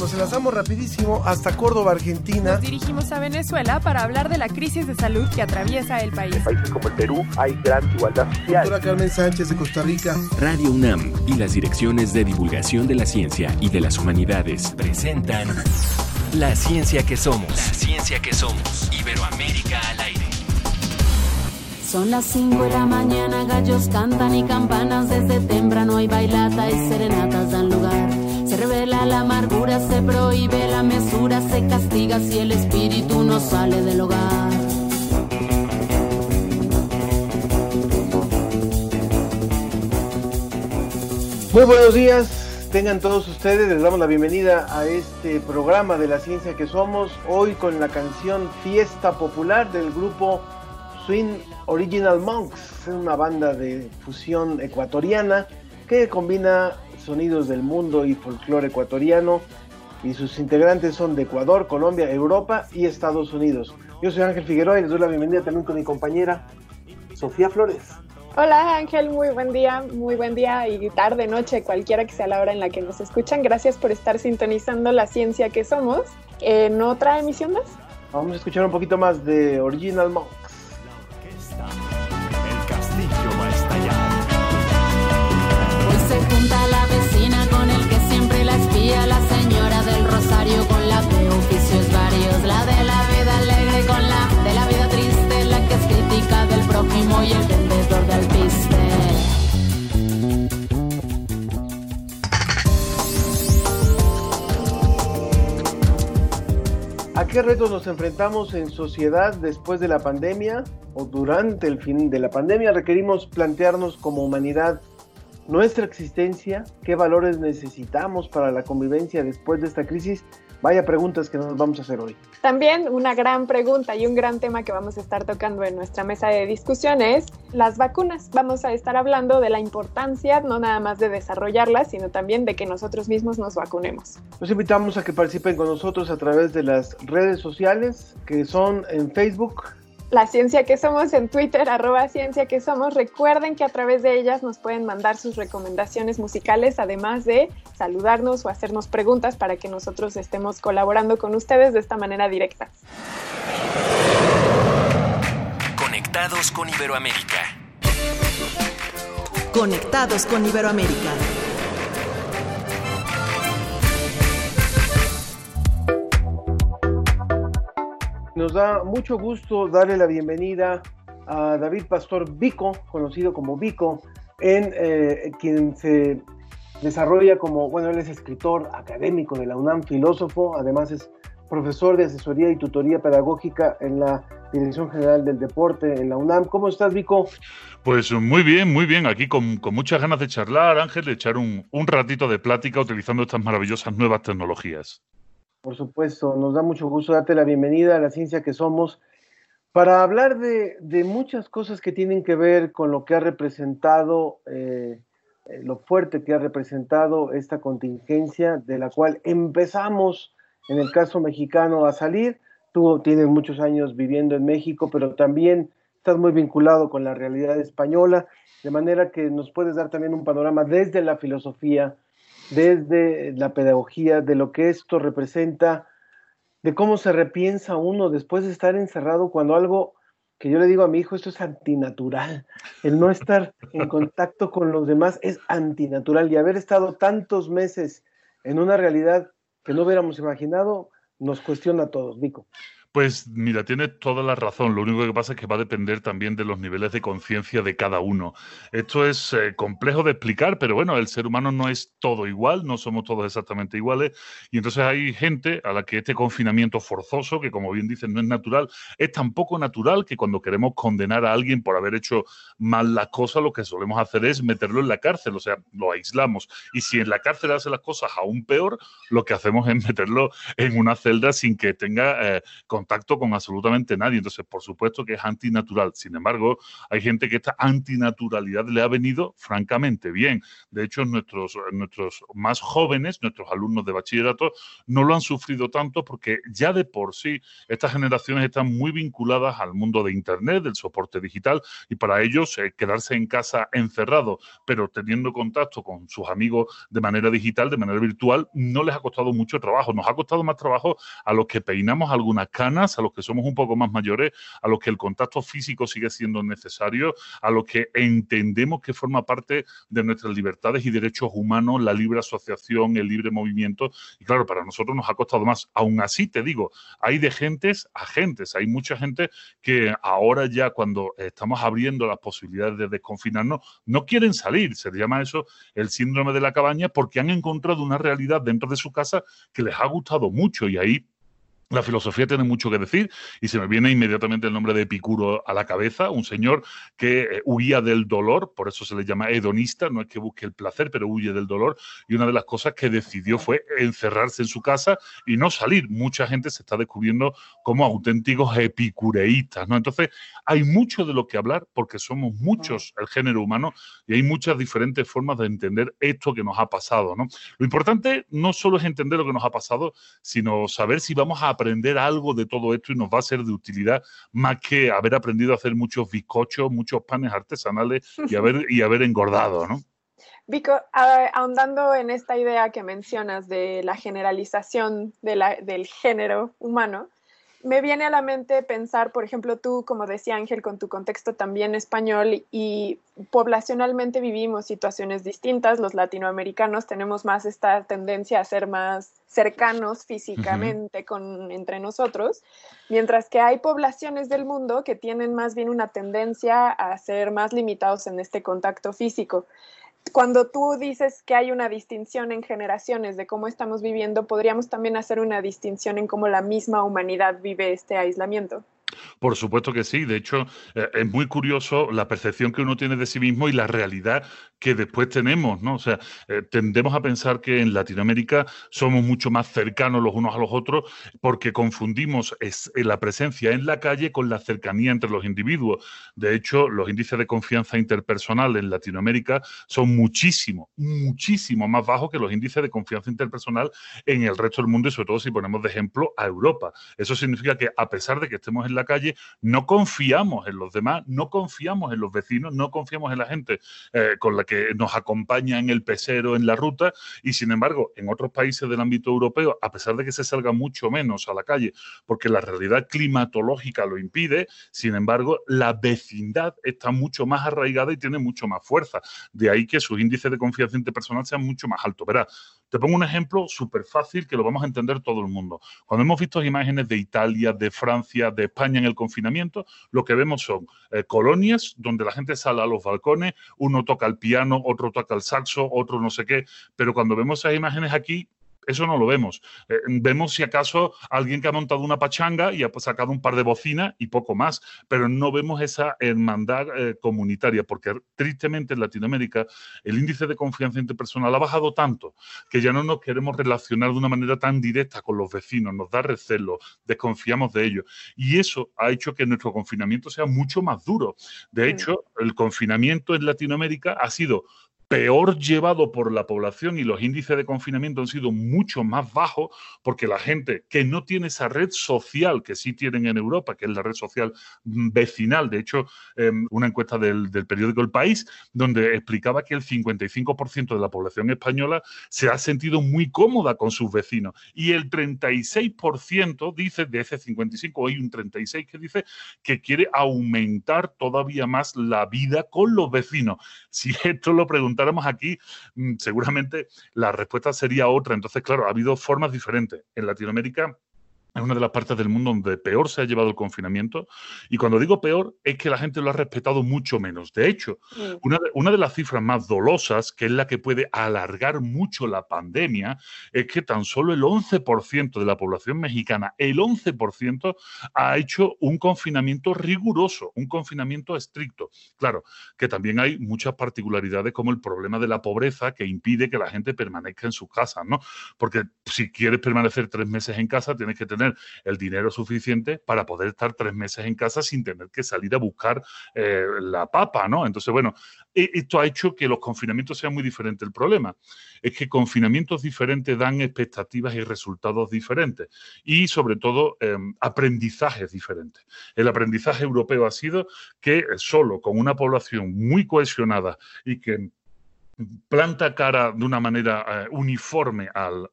nos enlazamos rapidísimo hasta Córdoba, Argentina. Nos dirigimos a Venezuela para hablar de la crisis de salud que atraviesa el país. En países como el Perú hay gran igualdad social. Doctora Carmen Sánchez de Costa Rica. Radio UNAM y las direcciones de divulgación de la ciencia y de las humanidades presentan La ciencia que somos. La ciencia que somos. Iberoamérica al aire. Son las 5 de la mañana, gallos cantan y campanas desde temprano hay bailata y serenatas dan lugar. Se revela la amargura, se prohíbe la mesura, se castiga si el espíritu no sale del hogar. Muy buenos días, tengan todos ustedes, les damos la bienvenida a este programa de la ciencia que somos, hoy con la canción Fiesta Popular del grupo Swing Original Monks, una banda de fusión ecuatoriana que combina sonidos del mundo y folclore ecuatoriano y sus integrantes son de Ecuador, Colombia, Europa y Estados Unidos. Yo soy Ángel Figueroa y les doy la bienvenida también con mi compañera Sofía Flores. Hola Ángel, muy buen día, muy buen día y tarde, noche, cualquiera que sea la hora en la que nos escuchan. Gracias por estar sintonizando la ciencia que somos en otra emisión más. Vamos a escuchar un poquito más de Original Monks. Se junta la vecina con el que siempre la espía, la señora del rosario con la de oficios varios, la de la vida alegre con la de la vida triste, la que es crítica del prójimo y el vendedor de alpiste. ¿A qué retos nos enfrentamos en sociedad después de la pandemia o durante el fin de la pandemia? Requerimos plantearnos como humanidad nuestra existencia, qué valores necesitamos para la convivencia después de esta crisis. Vaya preguntas que nos vamos a hacer hoy. También una gran pregunta y un gran tema que vamos a estar tocando en nuestra mesa de discusión es las vacunas. Vamos a estar hablando de la importancia no nada más de desarrollarlas, sino también de que nosotros mismos nos vacunemos. Los invitamos a que participen con nosotros a través de las redes sociales que son en Facebook, La ciencia que somos en Twitter, arroba ciencia que somos. Recuerden que a través de ellas nos pueden mandar sus recomendaciones musicales, además de saludarnos o hacernos preguntas para que nosotros estemos colaborando con ustedes de esta manera directa. Conectados con Iberoamérica. Conectados con Iberoamérica. Nos da mucho gusto darle la bienvenida a David Pastor Vico, conocido como Vico, en eh, quien se desarrolla como, bueno, él es escritor académico de la UNAM, filósofo, además es profesor de asesoría y tutoría pedagógica en la Dirección General del Deporte en la UNAM. ¿Cómo estás, Vico? Pues muy bien, muy bien. Aquí con, muchas ganas de charlar, Ángel, de echar un ratito de plática utilizando estas maravillosas nuevas tecnologías. Por supuesto, nos da mucho gusto darte la bienvenida a la ciencia que somos para hablar de, muchas cosas que tienen que ver con lo que ha representado, eh, eh, lo fuerte que ha representado esta contingencia de la cual empezamos, en el caso mexicano, a salir. Tú tienes muchos años viviendo en México, pero también estás muy vinculado con la realidad española, de manera que nos puedes dar también un panorama desde la filosofía, desde la pedagogía, de lo que esto representa, de cómo se repiensa uno después de estar encerrado cuando algo que yo le digo a mi hijo, esto es antinatural. El no estar en contacto con los demás es antinatural y haber estado tantos meses en una realidad que no hubiéramos imaginado nos cuestiona a todos, Vico. Pues mira, tienes toda la razón. Lo único que pasa es que va a depender también de los niveles de conciencia de cada uno. Esto es eh, complejo de explicar, pero bueno, el ser humano no es todo igual, no somos todos exactamente iguales. Y entonces hay gente a la que este confinamiento forzoso, que como bien dicen no es natural, es tan poco natural que cuando queremos condenar a alguien por haber hecho mal las cosas, lo que solemos hacer es meterlo en la cárcel, o sea, lo aislamos. Y si en la cárcel hace las cosas aún peor, lo que hacemos es meterlo en una celda sin que tenga eh, contacto con absolutamente nadie. Entonces, por supuesto que es antinatural. Sin embargo, hay gente que esta antinaturalidad le ha venido francamente bien. De hecho, nuestros, nuestros más jóvenes, nuestros alumnos de bachillerato, no lo han sufrido tanto porque ya de por sí estas generaciones están muy vinculadas al mundo de Internet, del soporte digital, y para ellos eh, quedarse en casa encerrado, pero teniendo contacto con sus amigos de manera digital, de manera virtual, no les ha costado mucho trabajo. Nos ha costado más trabajo a los que peinamos algunas a los que somos un poco más mayores, a los que el contacto físico sigue siendo necesario, a los que entendemos que forma parte de nuestras libertades y derechos humanos, la libre asociación, el libre movimiento. Y claro, para nosotros nos ha costado más. Aún así, te digo, hay de gentes a gentes. Hay mucha gente que ahora ya cuando estamos abriendo las posibilidades de desconfinarnos, no quieren salir. Se llama eso el síndrome de la cabaña porque han encontrado una realidad dentro de su casa que les ha gustado mucho y ahí la filosofía tiene mucho que decir y se me viene inmediatamente el nombre de Epicuro a la cabeza, un señor que eh, huía del dolor, por eso se le llama hedonista, no es que busque el placer, pero huye del dolor y una de las cosas que decidió fue encerrarse en su casa y no salir. Mucha gente se está descubriendo como auténticos epicureístas, ¿no? Entonces, hay mucho de lo que hablar porque somos muchos el género humano y hay muchas diferentes formas de entender esto que nos ha pasado, ¿no? Lo importante no solo es entender lo que nos ha pasado, sino saber si vamos a aprender algo de todo esto y nos va a ser de utilidad más que haber aprendido a hacer muchos bizcochos, muchos panes artesanales y haber, y haber engordado, ¿no? Vico, ahondando en esta idea que mencionas de la generalización de la, del género humano, me viene a la mente pensar, por ejemplo, tú, como decía Ángel, con tu contexto también español y poblacionalmente vivimos situaciones distintas. Los latinoamericanos tenemos más esta tendencia a ser más cercanos físicamente con, entre nosotros, mientras que hay poblaciones del mundo que tienen más bien una tendencia a ser más limitados en este contacto físico cuando tú dices que hay una distinción en generaciones de cómo estamos viviendo, podríamos también hacer una distinción en cómo la misma humanidad vive este aislamiento. Por supuesto que sí. De hecho, eh, es muy curioso la percepción que uno tiene de sí mismo y la realidad que después tenemos, ¿no? O sea, eh, tendemos a pensar que en Latinoamérica somos mucho más cercanos los unos a los otros porque confundimos eh, la presencia en la calle con la cercanía entre los individuos. De hecho, los índices de confianza interpersonal en Latinoamérica son muchísimo, muchísimo más bajos que los índices de confianza interpersonal en el resto del mundo y sobre todo si ponemos de ejemplo a Europa. Eso significa que a pesar de que estemos en la calle, no confiamos en los demás, no confiamos en los vecinos, no confiamos en la gente eh, con la que nos acompaña en el pesero, en la ruta, y sin embargo, en otros países del ámbito europeo, a pesar de que se salga mucho menos a la calle, porque la realidad climatológica lo impide, sin embargo, la vecindad está mucho más arraigada y tiene mucho más fuerza. De ahí que sus índices de confianza interpersonal sean mucho más altos. Verá, te pongo un ejemplo súper fácil que lo vamos a entender todo el mundo. Cuando hemos visto imágenes de Italia, de Francia, de España en el confinamiento, lo que vemos son eh, colonias donde la gente sale a los balcones, uno toca el piano, otro toca el saxo, otro no sé qué, pero cuando vemos esas imágenes aquí, eso no lo vemos. Eh, vemos si acaso alguien que ha montado una pachanga y ha sacado un par de bocinas y poco más, pero no vemos esa hermandad eh, comunitaria, porque tristemente en Latinoamérica el índice de confianza interpersonal ha bajado tanto que ya no nos queremos relacionar de una manera tan directa con los vecinos, nos da recelo, desconfiamos de ellos. Y eso ha hecho que nuestro confinamiento sea mucho más duro. De hecho, el confinamiento en Latinoamérica ha sido peor llevado por la población y los índices de confinamiento han sido mucho más bajos porque la gente que no tiene esa red social que sí tienen en Europa, que es la red social vecinal, de hecho, em, una encuesta del, periódico El País, donde explicaba que el 55% de la población española se ha sentido muy cómoda con sus vecinos y el 36% dice, de ese 55, hay un 36 que dice que quiere aumentar todavía más la vida con los vecinos. Si esto lo preguntamos aquí, mm, seguramente la respuesta sería otra. Entonces, claro, ha habido formas diferentes. En Latinoamérica es una de las partes del mundo donde peor se ha llevado el confinamiento. Y cuando digo peor, es que la gente lo ha respetado mucho menos. De hecho, una, de, una, de, las cifras más dolosas, que es la que puede alargar mucho la pandemia, es que tan solo el 11% de la población mexicana, el 11%, ha hecho un confinamiento riguroso, un confinamiento estricto. Claro, que también hay muchas particularidades como el problema de la pobreza que impide que la gente permanezca en sus casas, ¿no? Porque si quieres permanecer tres meses en casa, tienes que tener el dinero suficiente para poder estar tres meses en casa sin tener que salir a buscar eh, la papa, ¿no? Entonces, bueno, e, esto ha hecho que los confinamientos sean muy diferentes. El problema es que confinamientos diferentes dan expectativas y resultados diferentes y, sobre todo, em, aprendizajes diferentes. El aprendizaje europeo ha sido que solo con una población muy cohesionada y que planta cara de una manera eh, uniforme al,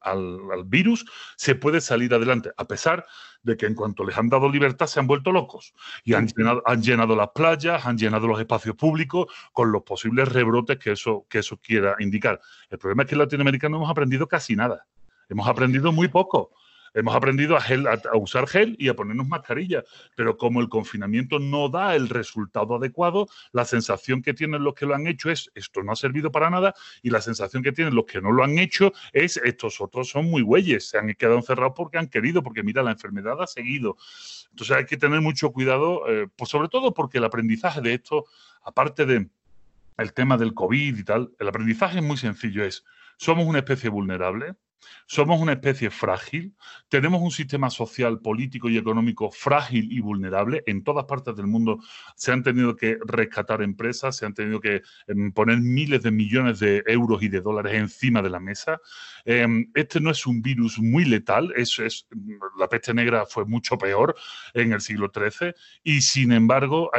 virus, se puede salir adelante, a pesar de que en cuanto les han dado libertad se han vuelto locos y han llenado, han llenado las playas, han llenado los espacios públicos con los posibles rebrotes que eso, que eso quiera indicar. El problema es que en Latinoamérica no hemos aprendido casi nada. Hemos aprendido muy poco. Hemos aprendido a, usar gel y a ponernos mascarilla, pero como el confinamiento no da el resultado adecuado, la sensación que tienen los que lo han hecho es esto no ha servido para nada y la sensación que tienen los que no lo han hecho es estos otros son muy güeyes, se han quedado encerrados porque han querido, porque mira, la enfermedad ha seguido. Entonces hay que tener mucho cuidado, eh, pues sobre todo porque el aprendizaje de esto, aparte de el tema del COVID y tal, el aprendizaje es muy sencillo, es somos una especie vulnerable, somos una especie frágil, tenemos un sistema social, político y económico frágil y vulnerable. En todas partes del mundo se han tenido que rescatar empresas, se han tenido que em, poner miles de millones de euros y de dólares encima de la mesa. Em, este no es un virus muy letal, es, la peste negra fue mucho peor en el siglo XIII y sin embargo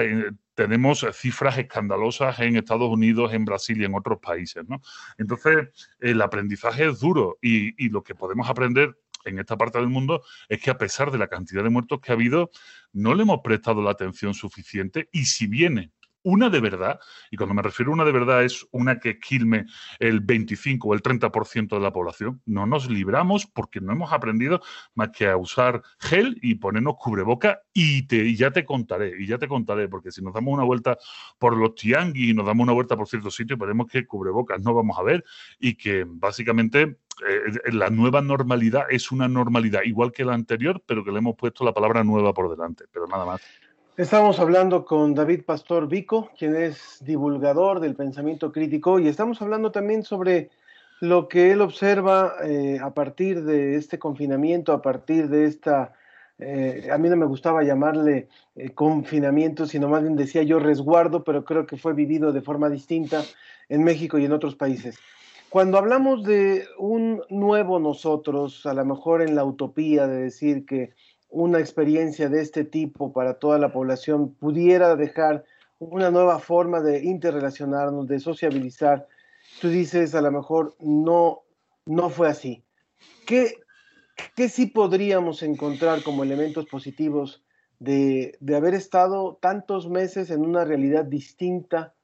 tenemos cifras escandalosas en Estados Unidos, en Brasil y en otros países. ¿no? Entonces, el aprendizaje es duro y, y lo que podemos aprender en esta parte del mundo es que a pesar de la cantidad de muertos que ha habido, no le hemos prestado la atención suficiente y si viene una de verdad, y cuando me refiero a una de verdad es una que quilme el 25 o el 30% de la población, no nos libramos porque no hemos aprendido más que a usar gel y ponernos cubreboca y, te, ya te contaré, y ya te contaré, porque si nos damos una vuelta por los tianguis y nos damos una vuelta por ciertos sitios, veremos que cubrebocas no vamos a ver y que básicamente eh, la nueva normalidad es una normalidad igual que la anterior, pero que le hemos puesto la palabra nueva por delante, pero nada más. Estamos hablando con David Pastor Vico, quien es divulgador del pensamiento crítico, y estamos hablando también sobre lo que él observa eh, a partir de este confinamiento, a partir de esta, eh, a mí no me gustaba llamarle eh, confinamiento, sino más bien decía yo resguardo, pero creo que fue vivido de forma distinta en México y en otros países. Cuando hablamos de un nuevo nosotros, a lo mejor en la utopía de decir que una experiencia de este tipo para toda la población pudiera dejar una nueva forma de interrelacionarnos, de sociabilizar. Tú dices, a lo mejor no, no fue así. ¿Qué, qué sí podríamos encontrar como elementos positivos de, haber estado tantos meses en una realidad distinta?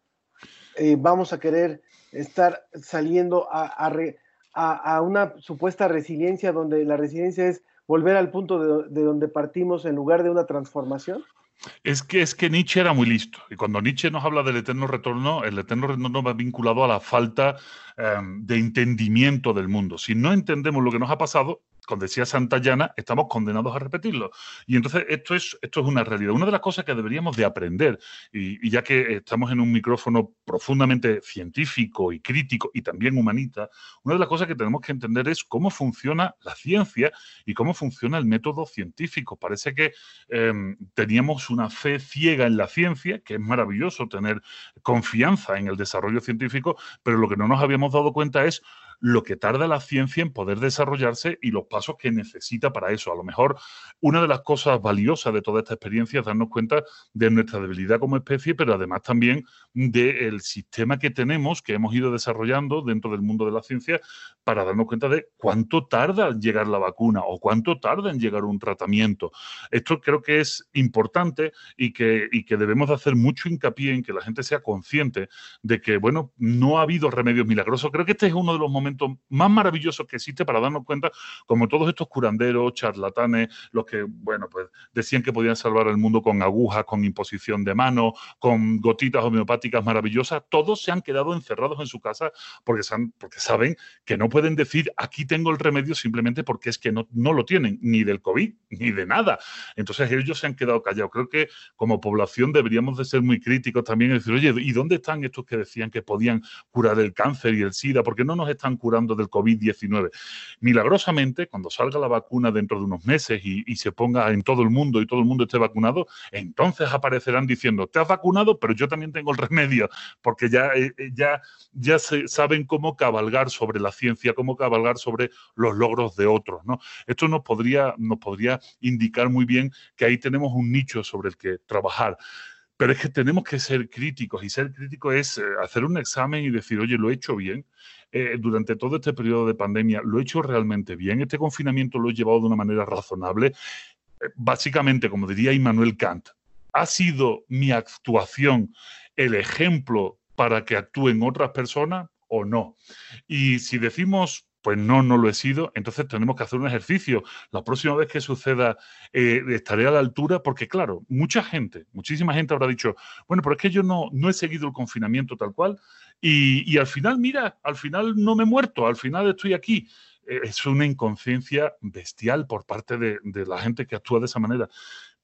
Eh, vamos a querer estar saliendo a, a una supuesta resiliencia donde la resiliencia es volver al punto de, donde partimos en lugar de una transformación? Es que, es que Nietzsche era muy listo. Y cuando Nietzsche nos habla del eterno retorno, el eterno retorno va vinculado a la falta em, de entendimiento del mundo. Si no entendemos lo que nos ha pasado, como decía Santayana, estamos condenados a repetirlo. Y entonces esto es, esto es una realidad. Una de las cosas que deberíamos de aprender, y, ya que estamos en un micrófono profundamente científico y crítico y también humanista, una de las cosas que tenemos que entender es cómo funciona la ciencia y cómo funciona el método científico. Parece que em, teníamos una fe ciega en la ciencia, que es maravilloso tener confianza en el desarrollo científico, pero lo que no nos habíamos dado cuenta es lo que tarda la ciencia en poder desarrollarse y los pasos que necesita para eso. A lo mejor una de las cosas valiosas de toda esta experiencia es darnos cuenta de nuestra debilidad como especie, pero además también del sistema que tenemos, que hemos ido desarrollando dentro del mundo de la ciencia, para darnos cuenta de cuánto tarda en llegar la vacuna o cuánto tarda en llegar un tratamiento. Esto creo que es importante y que, y que debemos de hacer mucho hincapié en que la gente sea consciente de que, bueno, no ha habido remedios milagrosos. Creo que este es uno de los momentos más maravilloso que existe para darnos cuenta, como todos estos curanderos, charlatanes, los que, bueno, pues decían que podían salvar el mundo con agujas, con imposición de mano, con gotitas homeopáticas maravillosas, todos se han quedado encerrados en su casa porque, saben que no pueden decir aquí tengo el remedio simplemente porque es que no, no lo tienen, ni del COVID, ni de nada. Entonces ellos se han quedado callados. Creo que como población deberíamos de ser muy críticos también y decir, oye, ¿y dónde están estos que decían que podían curar el cáncer y el SIDA? porque no nos están curando del COVID-19. Milagrosamente, cuando salga la vacuna dentro de unos meses y, y, se ponga en todo el mundo y todo el mundo esté vacunado, entonces aparecerán diciendo, te has vacunado, pero yo también tengo el remedio, porque ya, eh, ya, ya se, saben cómo cabalgar sobre la ciencia, cómo cabalgar sobre los logros de otros. ¿no? Esto nos podría, nos podría indicar muy bien que ahí tenemos un nicho sobre el que trabajar. Pero es que tenemos que ser críticos y ser crítico es eh, hacer un examen y decir, oye, lo he hecho bien. Eh, durante todo este periodo de pandemia, lo he hecho realmente bien. Este confinamiento lo he llevado de una manera razonable. Eh, básicamente, como diría Immanuel Kant, ha sido mi actuación el ejemplo para que actúen otras personas o no. Y si decimos pues no, no lo he sido, entonces tenemos que hacer un ejercicio. La próxima vez que suceda eh, estaré a la altura, porque claro, mucha gente, muchísima gente habrá dicho, bueno, pero es que yo no, no he seguido el confinamiento tal cual y, y al final, mira, al final no me he muerto, al final estoy aquí. Es una inconsciencia bestial por parte de, de la gente que actúa de esa manera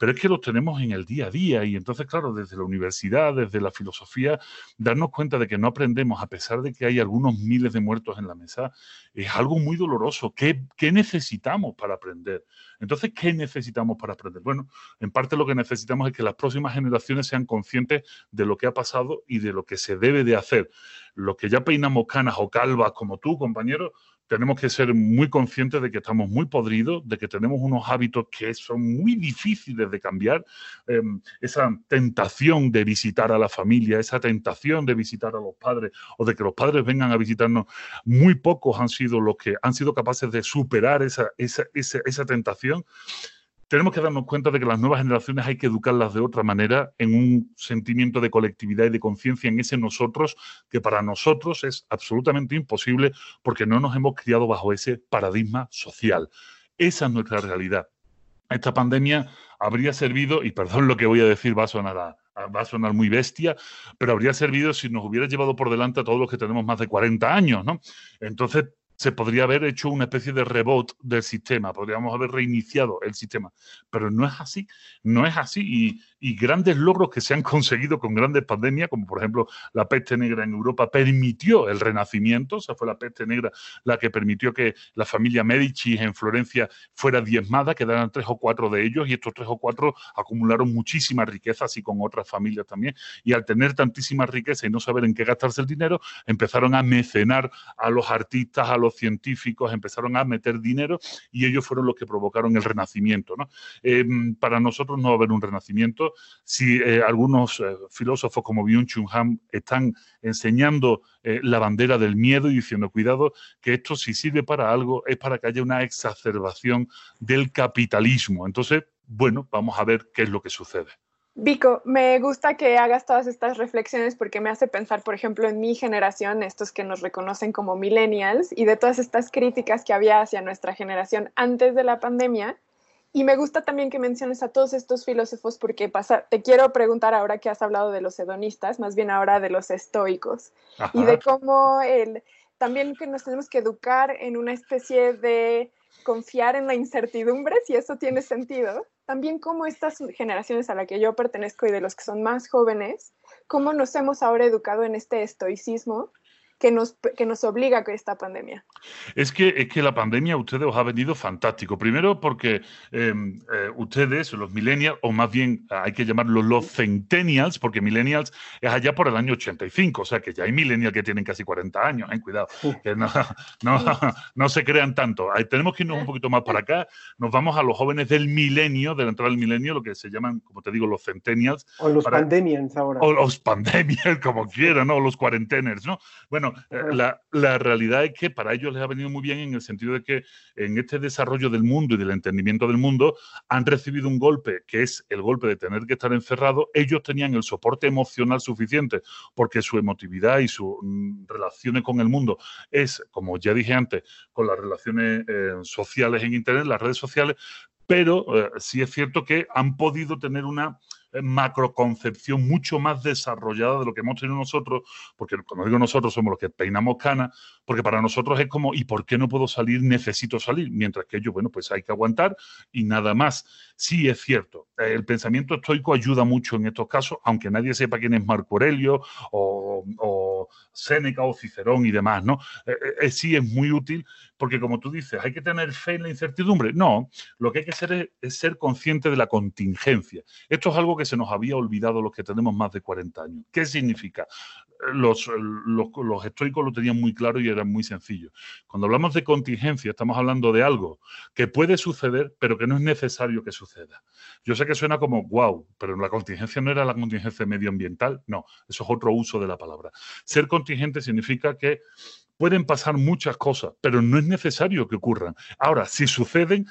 pero es que los tenemos en el día a día y entonces, claro, desde la universidad, desde la filosofía, darnos cuenta de que no aprendemos, a pesar de que hay algunos miles de muertos en la mesa, es algo muy doloroso. ¿Qué, qué necesitamos para aprender? Entonces, ¿qué necesitamos para aprender? Bueno, en parte lo que necesitamos es que las próximas generaciones sean conscientes de lo que ha pasado y de lo que se debe de hacer. Los que ya peinamos canas o calvas como tú, compañero, tenemos que ser muy conscientes de que estamos muy podridos, de que tenemos unos hábitos que son muy difíciles de cambiar. Eh, esa tentación de visitar a la familia, esa tentación de visitar a los padres o de que los padres vengan a visitarnos, muy pocos han sido los que han sido capaces de superar esa, esa, esa, esa tentación tenemos que darnos cuenta de que las nuevas generaciones hay que educarlas de otra manera, en un sentimiento de colectividad y de conciencia en ese nosotros, que para nosotros es absolutamente imposible porque no nos hemos criado bajo ese paradigma social. Esa es nuestra realidad. Esta pandemia habría servido, y perdón lo que voy a decir, va a sonar va a sonar muy bestia, pero habría servido si nos hubiera llevado por delante a todos los que tenemos más de 40 años, ¿no? Entonces, se podría haber hecho una especie de reboot del sistema, podríamos haber reiniciado el sistema, pero no es así, no es así y, y grandes logros que se han conseguido con grandes pandemias, como por ejemplo la peste negra en Europa, permitió el renacimiento, o sea, fue la peste negra la que permitió que la familia Medici en Florencia fuera diezmada, quedaran tres o cuatro de ellos y estos tres o cuatro acumularon muchísimas riquezas y con otras familias también, y al tener tantísima riqueza y no saber en qué gastarse el dinero, empezaron a mecenar a los artistas, a los científicos empezaron a meter dinero y ellos fueron los que provocaron el renacimiento. ¿no? Eh, para nosotros no va a haber un renacimiento. Si eh, algunos eh, filósofos como Byung-Chun Han están enseñando eh, la bandera del miedo y diciendo, cuidado, que esto si sirve para algo es para que haya una exacerbación del capitalismo. Entonces, bueno, vamos a ver qué es lo que sucede. Vico, me gusta que hagas todas estas reflexiones porque me hace pensar, por ejemplo, en mi generación, estos que nos reconocen como millennials, y de todas estas críticas que había hacia nuestra generación antes de la pandemia. Y me gusta también que menciones a todos estos filósofos porque pasa, te quiero preguntar ahora que has hablado de los hedonistas, más bien ahora de los estoicos, Ajá. y de cómo el, también que nos tenemos que educar en una especie de confiar en la incertidumbre, si eso tiene sentido, también cómo estas generaciones a la que yo pertenezco y de los que son más jóvenes, cómo nos hemos ahora educado en este estoicismo que nos, que nos obliga a esta pandemia. Es que, es que la pandemia a ustedes os ha venido fantástico. Primero porque eh, eh, ustedes, los millennials, o más bien hay que llamarlos los centennials, porque millennials es allá por el año 85, o sea que ya hay millennials que tienen casi 40 años, ¿eh? cuidado, que no, no, no, se crean tanto. Ahí tenemos que irnos un poquito más para acá, nos vamos a los jóvenes del milenio, de la entrada del milenio, lo que se llaman, como te digo, los centennials. O los para, pandemians ahora. O los pandemians, como quieran, ¿no? O los cuarenteners, ¿no? Bueno, eh, la, realidad es que para ellos les ha venido muy bien en el sentido de que en este desarrollo del mundo y del entendimiento del mundo han recibido un golpe que es el golpe de tener que estar encerrado. Ellos tenían el soporte emocional suficiente porque su emotividad y sus mm, relaciones con el mundo es, como ya dije antes, con las relaciones eh, sociales en Internet, las redes sociales, pero eh, sí es cierto que han podido tener una macroconcepción mucho más desarrollada de lo que hemos tenido nosotros, porque cuando digo nosotros somos los que peinamos canas, porque para nosotros es como, ¿y por qué no puedo salir? Necesito salir, mientras que ellos, bueno, pues hay que aguantar y nada más. Sí, es cierto, el pensamiento estoico ayuda mucho en estos casos, aunque nadie sepa quién es Marco Aurelio o, o, Séneca o Cicerón y demás, ¿no? Eh, eh, sí es muy útil porque como tú dices, ¿hay que tener fe en la incertidumbre? No, lo que hay que hacer es, ser consciente de la contingencia. Esto es algo que se nos había olvidado los que tenemos más de 40 años. ¿Qué significa? Los, estoicos lo tenían muy claro y era muy sencillo. Cuando hablamos de contingencia, estamos hablando de algo que puede suceder, pero que no es necesario que suceda. Yo sé que suena como wow, pero la contingencia no era la contingencia medioambiental, no, eso es otro uso de la palabra. Ser contingente significa que pueden pasar muchas cosas, pero no es necesario que ocurran. Ahora, si suceden,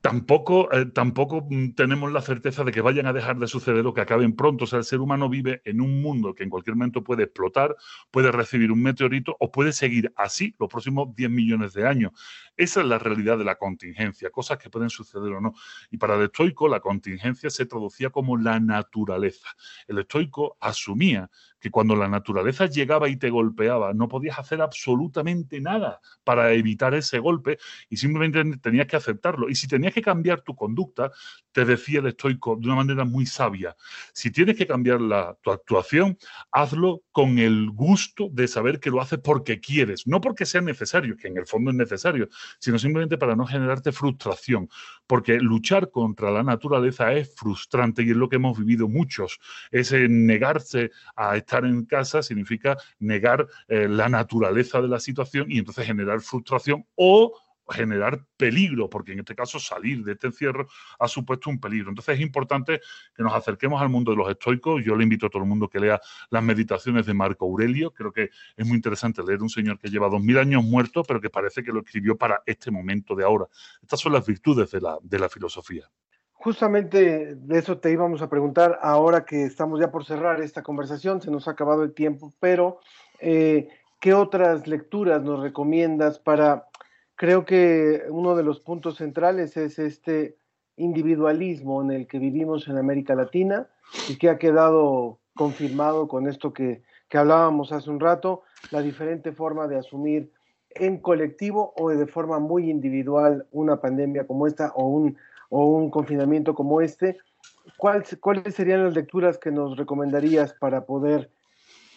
tampoco, eh, tampoco mm, tenemos la certeza de que vayan a dejar de suceder o que acaben pronto. O sea, el ser humano vive en un mundo que en cualquier momento puede explotar, puede recibir un meteorito o puede seguir así los próximos 10 millones de años. Esa es la realidad de la contingencia, cosas que pueden suceder o no. Y para el estoico, la contingencia se traducía como la naturaleza. El estoico asumía que cuando la naturaleza llegaba y te golpeaba, no podías hacer absolutamente nada para evitar ese golpe y simplemente tenías que aceptarlo. Y si tenías que cambiar tu conducta, te decía el estoico de una manera muy sabia, si tienes que cambiar la, tu actuación, hazlo con el gusto de saber que lo haces porque quieres, no porque sea necesario, que en el fondo es necesario, sino simplemente para no generarte frustración, porque luchar contra la naturaleza es frustrante y es lo que hemos vivido muchos, es negarse a estar en casa significa negar eh, la naturaleza de la situación y entonces generar frustración o generar peligro, porque en este caso salir de este encierro ha supuesto un peligro. Entonces es importante que nos acerquemos al mundo de los estoicos. Yo le invito a todo el mundo que lea las meditaciones de Marco Aurelio. Creo que es muy interesante leer un señor que lleva dos mil años muerto, pero que parece que lo escribió para este momento de ahora. Estas son las virtudes de la, de la filosofía. Justamente de eso te íbamos a preguntar ahora que estamos ya por cerrar esta conversación, se nos ha acabado el tiempo, pero eh, ¿qué otras lecturas nos recomiendas para, creo que uno de los puntos centrales es este individualismo en el que vivimos en América Latina y que ha quedado confirmado con esto que, que hablábamos hace un rato, la diferente forma de asumir en colectivo o de forma muy individual una pandemia como esta o un o un confinamiento como este, ¿cuáles serían las lecturas que nos recomendarías para poder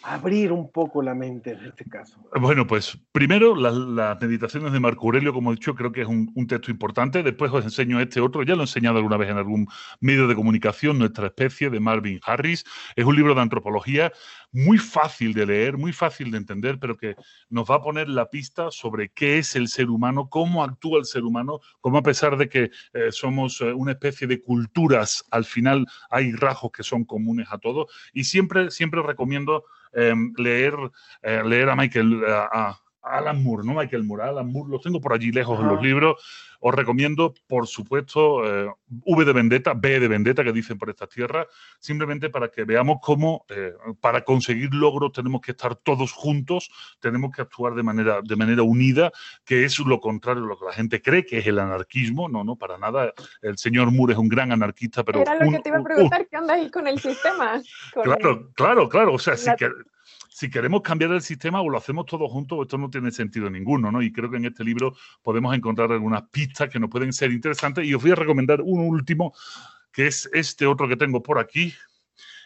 abrir un poco la mente en este caso? Bueno, pues primero las, meditaciones de Marco Aurelio, como he dicho, creo que es un, un, texto importante. Después os enseño este otro, ya lo he enseñado alguna vez en algún medio de comunicación, Nuestra especie, de Marvin Harris. Es un libro de antropología muy fácil de leer, muy fácil de entender, pero que nos va a poner la pista sobre qué es el ser humano, cómo actúa el ser humano, cómo a pesar de que eh, somos eh, una especie de culturas, al final hay rasgos que son comunes a todos. Y siempre, siempre recomiendo em, leer, eh, leer a Michael, a, Alan Moore, ¿no? Michael Moore, Alan Moore, los tengo por allí lejos en los libros. Os recomiendo, por supuesto, eh, V de Vendetta, B de Vendetta, que dicen por estas tierras, simplemente para que veamos cómo eh, para conseguir logros tenemos que estar todos juntos, tenemos que actuar de manera, de manera unida, que es lo contrario de lo que la gente cree, que es el anarquismo. No, no, para nada. El señor Moore es un gran anarquista, pero... Era lo que te iba a preguntar, ¿qué onda ahí con el sistema? claro, claro, claro. O sea, sí que si queremos cambiar el sistema o lo hacemos todos juntos, esto no tiene sentido ninguno, ¿no? Y creo que en este libro podemos encontrar algunas pistas que nos pueden ser interesantes. Y os voy a recomendar un último, que es este otro que tengo por aquí,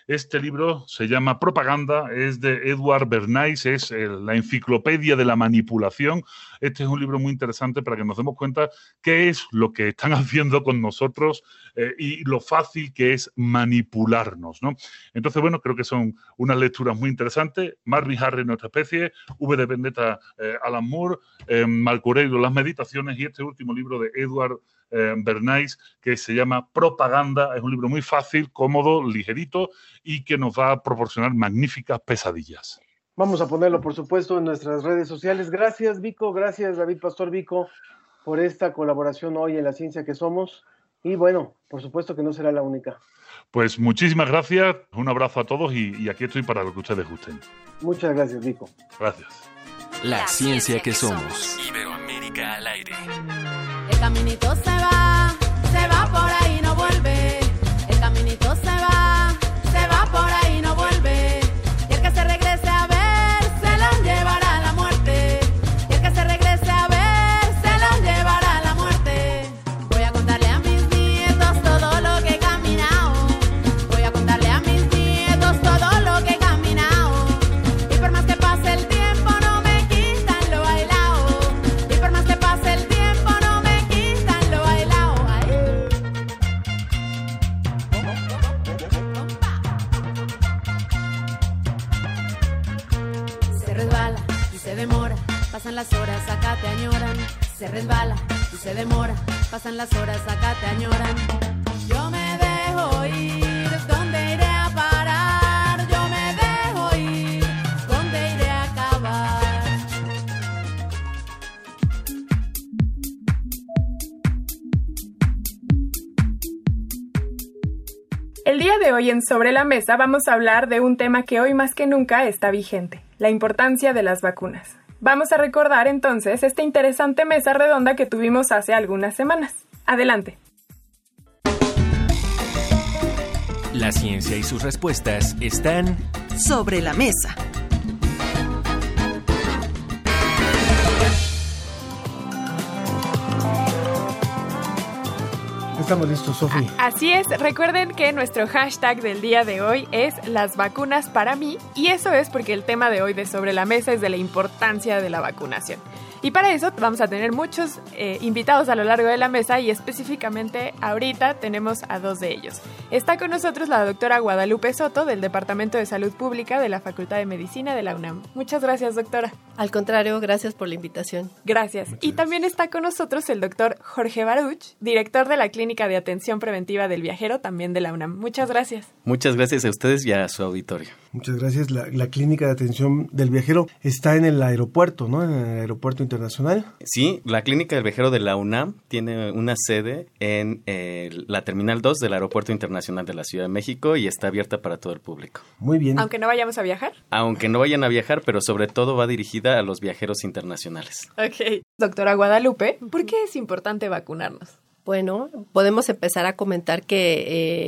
este libro se llama Propaganda, es de Edward Bernays, es la enciclopedia de la manipulación. Este es un libro muy interesante para que nos demos cuenta qué es lo que están haciendo con nosotros eh, y lo fácil que es manipularnos, ¿no? Entonces, bueno, creo que son unas lecturas muy interesantes. Marvin Harry, nuestra especie, V de Vendetta, eh, Alan Moore, eh, Las Meditaciones y este último libro de Edward eh, Bernays, que se llama Propaganda. Es un libro muy fácil, cómodo, ligerito y que nos va a proporcionar magníficas pesadillas. Vamos a ponerlo, por supuesto, en nuestras redes sociales. Gracias, Vico. Gracias, David Pastor Vico, por esta colaboración hoy en La Ciencia que Somos. Y bueno, por supuesto que no será la única. Pues muchísimas gracias, un abrazo a todos y, aquí estoy para lo que ustedes gusten. Muchas gracias, Vico. Gracias. La, ciencia, que, somos. Iberoamérica al aire. El caminito se va, se va por ahí, no vuelve. Pasan las horas, acá te añoran. Se resbala y se demora. Pasan las horas, acá te añoran. Yo me dejo ir, ¿dónde iré a parar? Yo me dejo ir, ¿dónde iré a acabar? El día de hoy en Sobre la Mesa vamos a hablar de un tema que hoy más que nunca está vigente, la importancia de las vacunas. Vamos a recordar entonces esta interesante mesa redonda que tuvimos hace algunas semanas. Adelante. La ciencia y sus respuestas están Sobre la mesa. Estamos listos, Sofi. Así es, recuerden que nuestro hashtag del día de hoy es las vacunas para mí y eso es porque el tema de hoy de sobre la mesa es de la importancia de la vacunación. Y para eso vamos a tener muchos eh, invitados a lo largo de la mesa y específicamente ahorita tenemos a dos de ellos. Está con nosotros la doctora Guadalupe Soto del Departamento de Salud Pública de la Facultad de Medicina de la UNAM. Muchas gracias, doctora. Al contrario, gracias por la invitación. Gracias. y también está con nosotros el doctor Jorge Baruch, director de la Clínica de Atención Preventiva del Viajero, también de la UNAM. Muchas gracias. Muchas gracias a ustedes y a su auditorio. Muchas gracias. La, la clínica de atención del viajero está en el aeropuerto, ¿no? En el aeropuerto internacional. Sí, la Clínica del Viajero de la UNAM tiene una sede en eh, la Terminal 2 del Aeropuerto Internacional de la Ciudad de México y está abierta para todo el público. Muy bien. Aunque no vayamos a viajar. Aunque no vayan a viajar, pero sobre todo va dirigida a los viajeros internacionales. Ok. Doctora Guadalupe, ¿por qué es importante vacunarnos? Bueno, podemos empezar a comentar que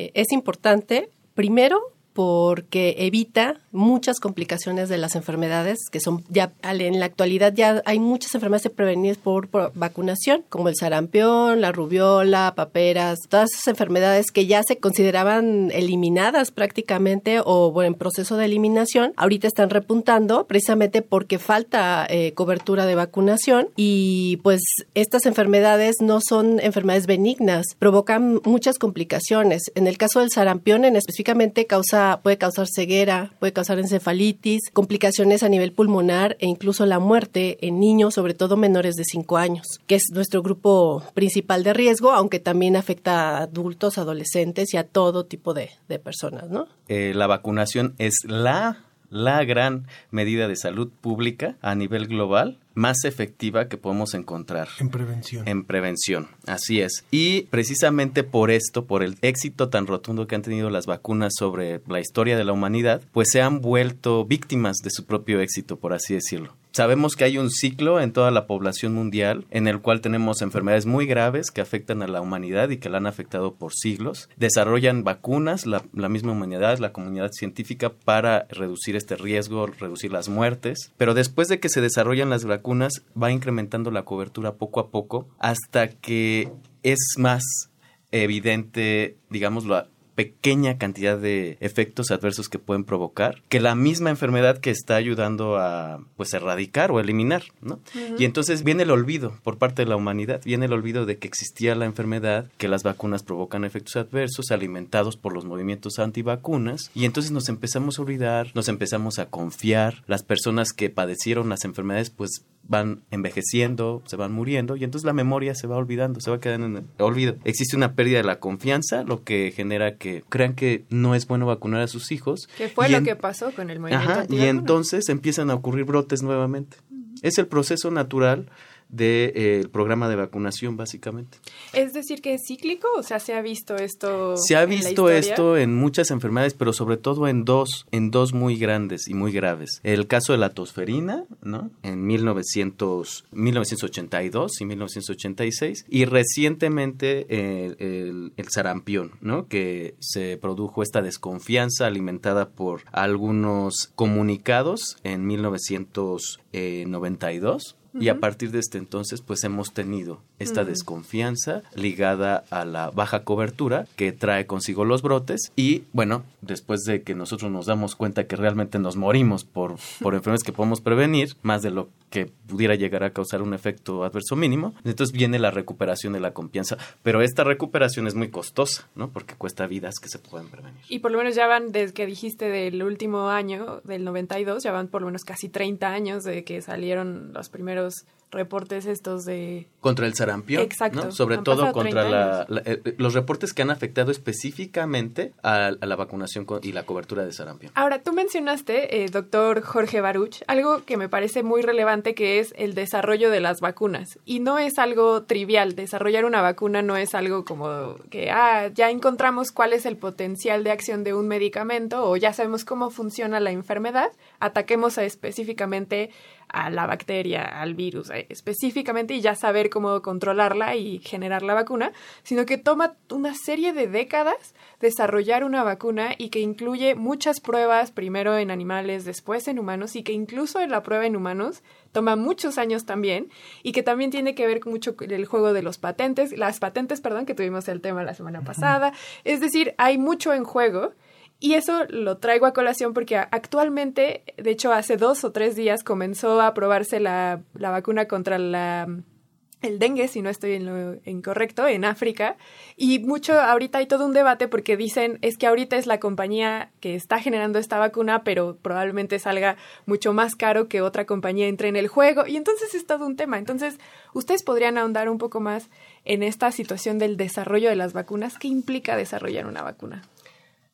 eh, es importante, primero, porque evita muchas complicaciones de las enfermedades que son ya en la actualidad ya hay muchas enfermedades prevenidas por, por, vacunación como el sarampión, la rubiola, paperas, todas esas enfermedades que ya se consideraban eliminadas prácticamente o bueno, en proceso de eliminación, ahorita están repuntando precisamente porque falta eh, cobertura de vacunación y pues estas enfermedades no son enfermedades benignas, provocan muchas complicaciones. En el caso del sarampión en específicamente causa puede causar ceguera, puede causar encefalitis, complicaciones a nivel pulmonar e incluso la muerte en niños, sobre todo menores de 5 años, que es nuestro grupo principal de riesgo, aunque también afecta a adultos, adolescentes y a todo tipo de, personas, ¿no? Eh, la vacunación es la la gran medida de salud pública a nivel global más efectiva que podemos encontrar. En prevención. En prevención, así es. Y precisamente por esto, por el éxito tan rotundo que han tenido las vacunas sobre la historia de la humanidad, pues se han vuelto víctimas de su propio éxito, por así decirlo. Sabemos que hay un ciclo en toda la población mundial en el cual tenemos enfermedades muy graves que afectan a la humanidad y que la han afectado por siglos. Desarrollan vacunas, la, misma humanidad, la comunidad científica, para reducir este riesgo, reducir las muertes. Pero después de que se desarrollan las vacunas, va incrementando la cobertura poco a poco hasta que es más evidente, digamos, la, pequeña cantidad de efectos adversos que pueden provocar que la misma enfermedad que está ayudando a pues erradicar o eliminar, ¿no? Uh -huh. Y entonces viene el olvido por parte de la humanidad, viene el olvido de que existía la enfermedad, que las vacunas provocan efectos adversos alimentados por los movimientos antivacunas y entonces nos empezamos a olvidar, nos empezamos a confiar, las personas que padecieron las enfermedades pues van envejeciendo, se van muriendo y entonces la memoria se va olvidando, se va quedando en el olvido. Existe una pérdida de la confianza, lo que genera que crean que no es bueno vacunar a sus hijos. ¿Qué fue lo en... que pasó con el movimiento Ajá, y entonces empiezan a ocurrir brotes nuevamente. Uh -huh. Es el proceso natural del de, eh, programa de vacunación, básicamente. Es decir, que es cíclico, o sea, se ha visto esto. Se ha visto esto en muchas enfermedades, pero sobre todo en dos, en dos muy grandes y muy graves. El caso de la tosferina, ¿no? En 1900, 1982 y 1986, y recientemente el, el, el sarampión, ¿no? Que se produjo esta desconfianza alimentada por algunos comunicados en 1992 y a partir de este entonces pues hemos tenido esta desconfianza ligada a la baja cobertura que trae consigo los brotes y bueno, después de que nosotros nos damos cuenta que realmente nos morimos por, por enfermedades que podemos prevenir, más de lo que pudiera llegar a causar un efecto adverso mínimo, entonces viene la recuperación de la confianza, pero esta recuperación es muy costosa, ¿no? Porque cuesta vidas que se pueden prevenir. Y por lo menos ya van, desde que dijiste del último año, del 92, ya van por lo menos casi 30 años de que salieron los primeros reportes estos de... Contra el sarampión, Exacto. ¿no? Sobre Han todo contra 30 la, eh, los reportes que han afectado específicamente a, a la vacunación con- y la cobertura de sarampión. Ahora, tú mencionaste, eh, doctor Jorge Baruch, algo que me parece muy relevante que es el desarrollo de las vacunas. Y no es algo trivial, desarrollar una vacuna no es algo como que, ah, ya encontramos cuál es el potencial de acción de un medicamento o ya sabemos cómo funciona la enfermedad, ataquemos a específicamente a la bacteria, al virus, eh, específicamente y ya saber cómo controlarla y generar la vacuna, sino que toma una serie de décadas desarrollar una vacuna y que incluye muchas pruebas, primero en animales, después en humanos, y que incluso en la prueba en humanos toma muchos años también, y que también tiene que ver con mucho con el juego de los patentes, las patentes, perdón, que tuvimos el tema la semana pasada. Es decir, hay mucho en juego. Y eso lo traigo a colación porque actualmente, de hecho hace dos o tres días comenzó a aprobarse la, la vacuna contra la, el dengue, si no estoy en lo incorrecto, en África. Y mucho, ahorita hay todo un debate porque dicen es que ahorita es la compañía que está generando esta vacuna, pero probablemente salga mucho más caro que otra compañía entre en el juego. Y entonces es todo un tema. Entonces, ustedes podrían ahondar un poco más en esta situación del desarrollo de las vacunas. ¿Qué implica desarrollar una vacuna?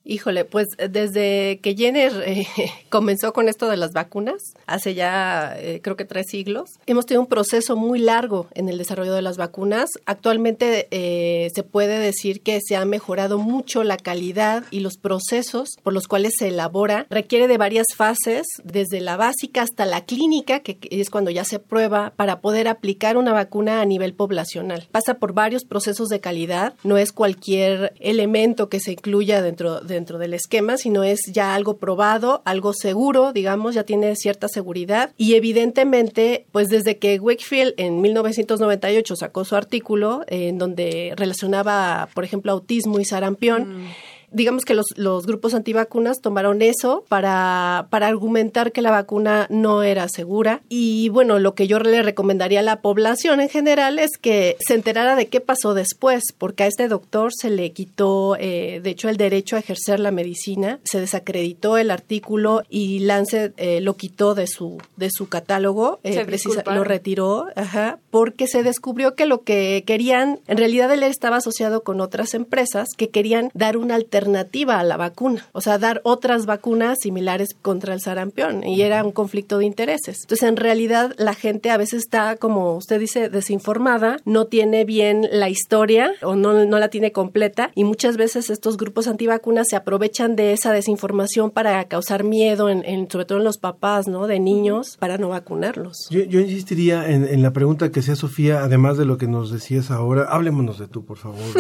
Híjole, pues desde que Jenner eh, comenzó con esto de las vacunas, hace ya eh, creo que tres siglos, hemos tenido un proceso muy largo en el desarrollo de las vacunas. Actualmente eh, se puede decir que se ha mejorado mucho la calidad y los procesos por los cuales se elabora. Requiere de varias fases, desde la básica hasta la clínica, que es cuando ya se prueba para poder aplicar una vacuna a nivel poblacional. Pasa por varios procesos de calidad, no es cualquier elemento que se incluya dentro de dentro del esquema, sino es ya algo probado, algo seguro, digamos, ya tiene cierta seguridad. Y evidentemente, pues desde que Wakefield en 1998 sacó su artículo eh, en donde relacionaba, por ejemplo, autismo y sarampión, digamos que los, los grupos antivacunas tomaron eso para, para argumentar que la vacuna no era segura. Y bueno, lo que yo le recomendaría a la población en general es que se enterara de qué pasó después, porque a este doctor se le quitó, eh, de hecho, el derecho a ejercer la medicina, se desacreditó el artículo y Lancet eh, lo quitó de su, de su catálogo, eh, precisa- lo retiró, ajá, porque se descubrió que lo que querían, en realidad él estaba asociado con otras empresas que querían dar una alternativa a la vacuna, o sea, dar otras vacunas similares contra el sarampión, y era un conflicto de intereses. Entonces, en realidad, la gente a veces está, como usted dice, desinformada, no tiene bien la historia o no, no la tiene completa, y muchas veces estos grupos antivacunas se aprovechan de esa desinformación para causar miedo, en, en- sobre todo en los papás, ¿no? De niños, para no vacunarlos. Yo, yo insistiría en, en la pregunta que sea Sofía, además de lo que nos decías ahora, hablémonos de tú, por favor.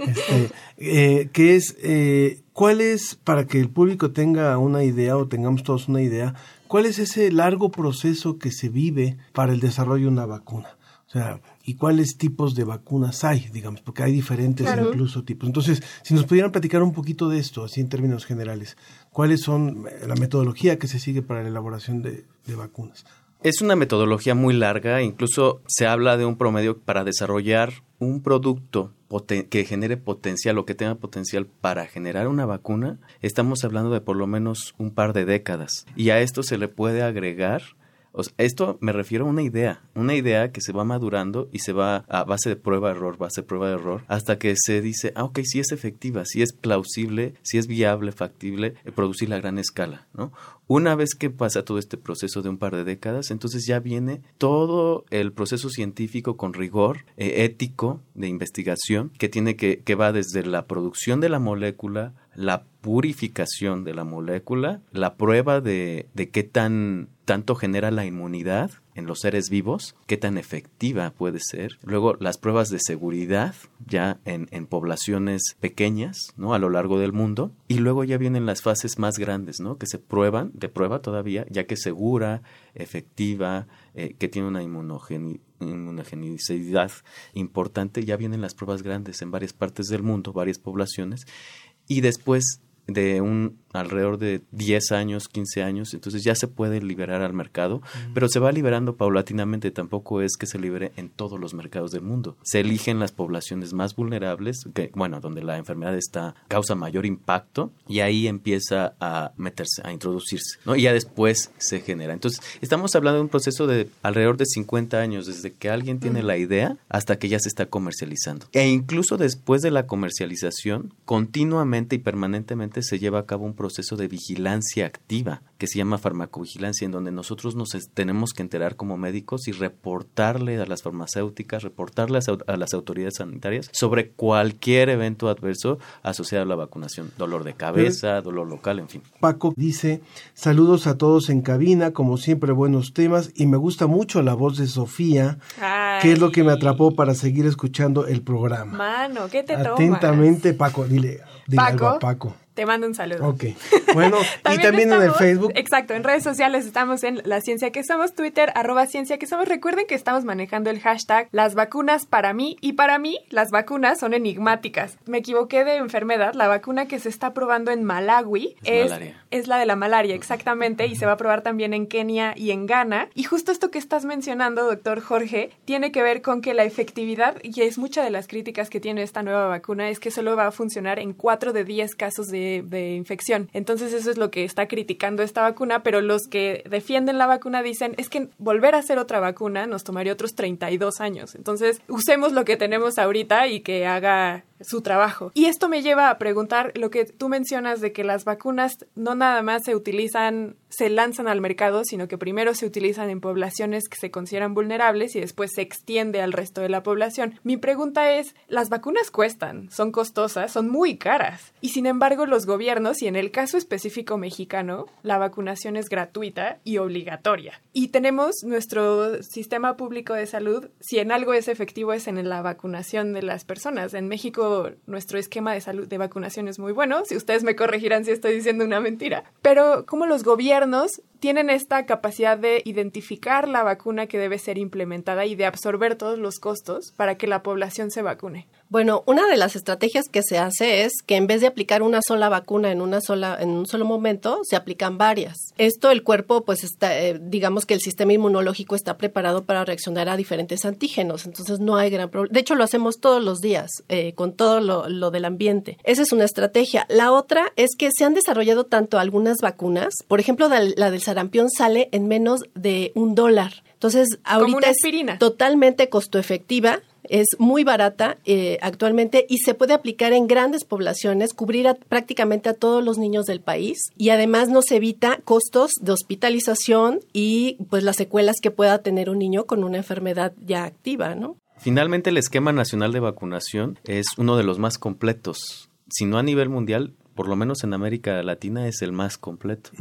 Este, eh, que es, eh, ¿cuál es, para que el público tenga una idea o tengamos todos una idea, cuál es ese largo proceso que se vive para el desarrollo de una vacuna? O sea, ¿y cuáles tipos de vacunas hay, digamos? Porque hay diferentes Claro. incluso tipos. Entonces, si nos pudieran platicar un poquito de esto, así en términos generales, ¿cuáles son eh, la metodología que se sigue para la elaboración de, de vacunas? Es una metodología muy larga, incluso se habla de un promedio para desarrollar un producto que genere potencial o que tenga potencial para generar una vacuna. Estamos hablando de por lo menos un par de décadas. Y a esto se le puede agregar o sea, esto me refiero a una idea, una idea que se va madurando y se va a base de prueba-error, base de prueba-error, hasta que se dice, ah, ok, sí es efectiva, sí es plausible, sí es viable, factible, eh, producirla a gran escala, ¿no? Una vez que pasa todo este proceso de un par de décadas, entonces ya viene todo el proceso científico con rigor eh, ético de investigación que tiene que, que va desde la producción de la molécula, la purificación de la molécula, la prueba de, de qué tan tanto genera la inmunidad en los seres vivos, qué tan efectiva puede ser. Luego las pruebas de seguridad ya en, en, poblaciones pequeñas, ¿no? A lo largo del mundo. Y luego ya vienen las fases más grandes, ¿no? Que se prueban, de prueba todavía, ya que segura, efectiva, eh, que tiene una inmunogenicidad importante. Ya vienen las pruebas grandes en varias partes del mundo, varias poblaciones. Y después de un alrededor de 10 años, 15 años, entonces ya se puede liberar al mercado, pero se va liberando paulatinamente, tampoco es que se libere en todos los mercados del mundo. Se eligen las poblaciones más vulnerables, que bueno, donde la enfermedad está causa mayor impacto y ahí empieza a meterse, a introducirse, ¿no? Y ya después se genera. Entonces, estamos hablando de un proceso de alrededor de 50 años desde que alguien tiene la idea hasta que ya se está comercializando. E incluso después de la comercialización, continuamente y permanentemente se lleva a cabo un proceso de vigilancia activa que se llama farmacovigilancia, en donde nosotros nos tenemos que enterar como médicos y reportarle a las farmacéuticas, reportarle a las autoridades sanitarias sobre cualquier evento adverso asociado a la vacunación, dolor de cabeza, dolor local, en fin. Paco dice, saludos a todos en cabina, como siempre buenos temas y me gusta mucho la voz de Sofía, que es lo que me atrapó para seguir escuchando el programa. Mano, ¿qué te Atentamente, Paco, dile, dile algo a Paco. Te mando un saludo. Ok. Bueno, y también en el Facebook. Exacto, en redes sociales estamos en La Ciencia que Somos, Twitter, arroba Ciencia que Somos. Recuerden que estamos manejando el hashtag Las vacunas para mí. Y para mí, las vacunas son enigmáticas. Me equivoqué de enfermedad. La vacuna que se está probando en Malawi es, es, la de la malaria, exactamente. Y se va a probar también en Kenia y en Ghana. Y justo esto que estás mencionando, doctor Jorge, tiene que ver con que la efectividad, y es mucha de las críticas que tiene esta nueva vacuna, es que solo va a funcionar en 4 de 10 casos de de, infección. Entonces eso es lo que está criticando esta vacuna, pero los que defienden la vacuna dicen es que volver a hacer otra vacuna nos tomaría otros 32 años. Entonces usemos lo que tenemos ahorita y que haga su trabajo. Y esto me lleva a preguntar lo que tú mencionas de que las vacunas no nada más se utilizan, se lanzan al mercado, sino que primero se utilizan en poblaciones que se consideran vulnerables y después se extiende al resto de la población. Mi pregunta es, las vacunas cuestan, son costosas, son muy caras y sin embargo los gobiernos y en el caso específico mexicano, la vacunación es gratuita y obligatoria. Y tenemos nuestro sistema público de salud, si en algo es efectivo es en la vacunación de las personas. En México nuestro esquema de salud de vacunación es muy bueno, si ustedes me corregirán si estoy diciendo una mentira, pero como los gobiernos tienen esta capacidad de identificar la vacuna que debe ser implementada y de absorber todos los costos para que la población se vacune. Bueno, una de las estrategias que se hace es que en vez de aplicar una sola vacuna en una sola en un solo momento, se aplican varias. Esto el cuerpo pues está eh, digamos que el sistema inmunológico está preparado para reaccionar a diferentes antígenos, entonces no hay gran problema. De hecho lo hacemos todos los días eh, con todo lo, del ambiente. Esa es una estrategia. La otra es que se han desarrollado tanto algunas vacunas, por ejemplo la del sarampión sale en menos de un dólar. Entonces, ahorita es totalmente costo efectiva es muy barata eh, actualmente y se puede aplicar en grandes poblaciones, cubrir prácticamente a todos los niños del país y además nos evita costos de hospitalización y pues las secuelas que pueda tener un niño con una enfermedad ya activa, ¿no? Finalmente, el esquema nacional de vacunación es uno de los más completos, si no a nivel mundial, por lo menos en América Latina, es el más completo.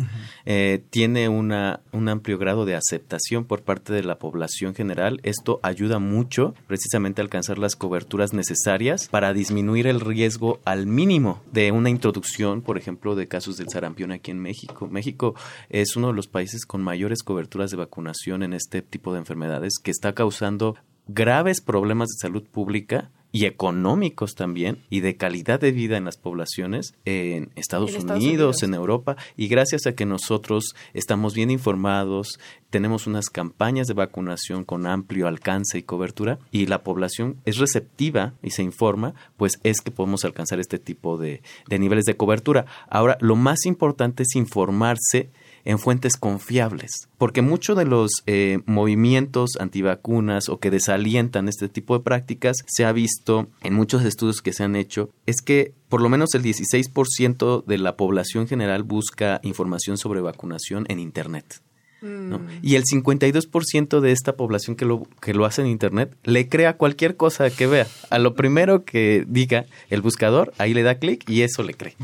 Eh, tiene una, un amplio grado de aceptación por parte de la población general. Esto ayuda mucho precisamente a alcanzar las coberturas necesarias para disminuir el riesgo al mínimo de una introducción, por ejemplo, de casos del sarampión aquí en México. México es uno de los países con mayores coberturas de vacunación en este tipo de enfermedades que está causando graves problemas de salud pública y económicos también y de calidad de vida en las poblaciones en Estados, Unidos, en Europa y gracias a que nosotros estamos bien informados, tenemos unas campañas de vacunación con amplio alcance y cobertura y la población es receptiva y se informa, pues es que podemos alcanzar este tipo de, de niveles de cobertura. Ahora, lo más importante es informarse en fuentes confiables, porque muchos de los eh, movimientos antivacunas o que desalientan este tipo de prácticas se ha visto en muchos estudios que se han hecho, es que por lo menos el 16% de la población general busca información sobre vacunación en Internet. ¿No? Y el 52% de esta población que lo, que lo hace en Internet le crea cualquier cosa que vea. A lo primero que diga el buscador, ahí le da clic y eso le cree.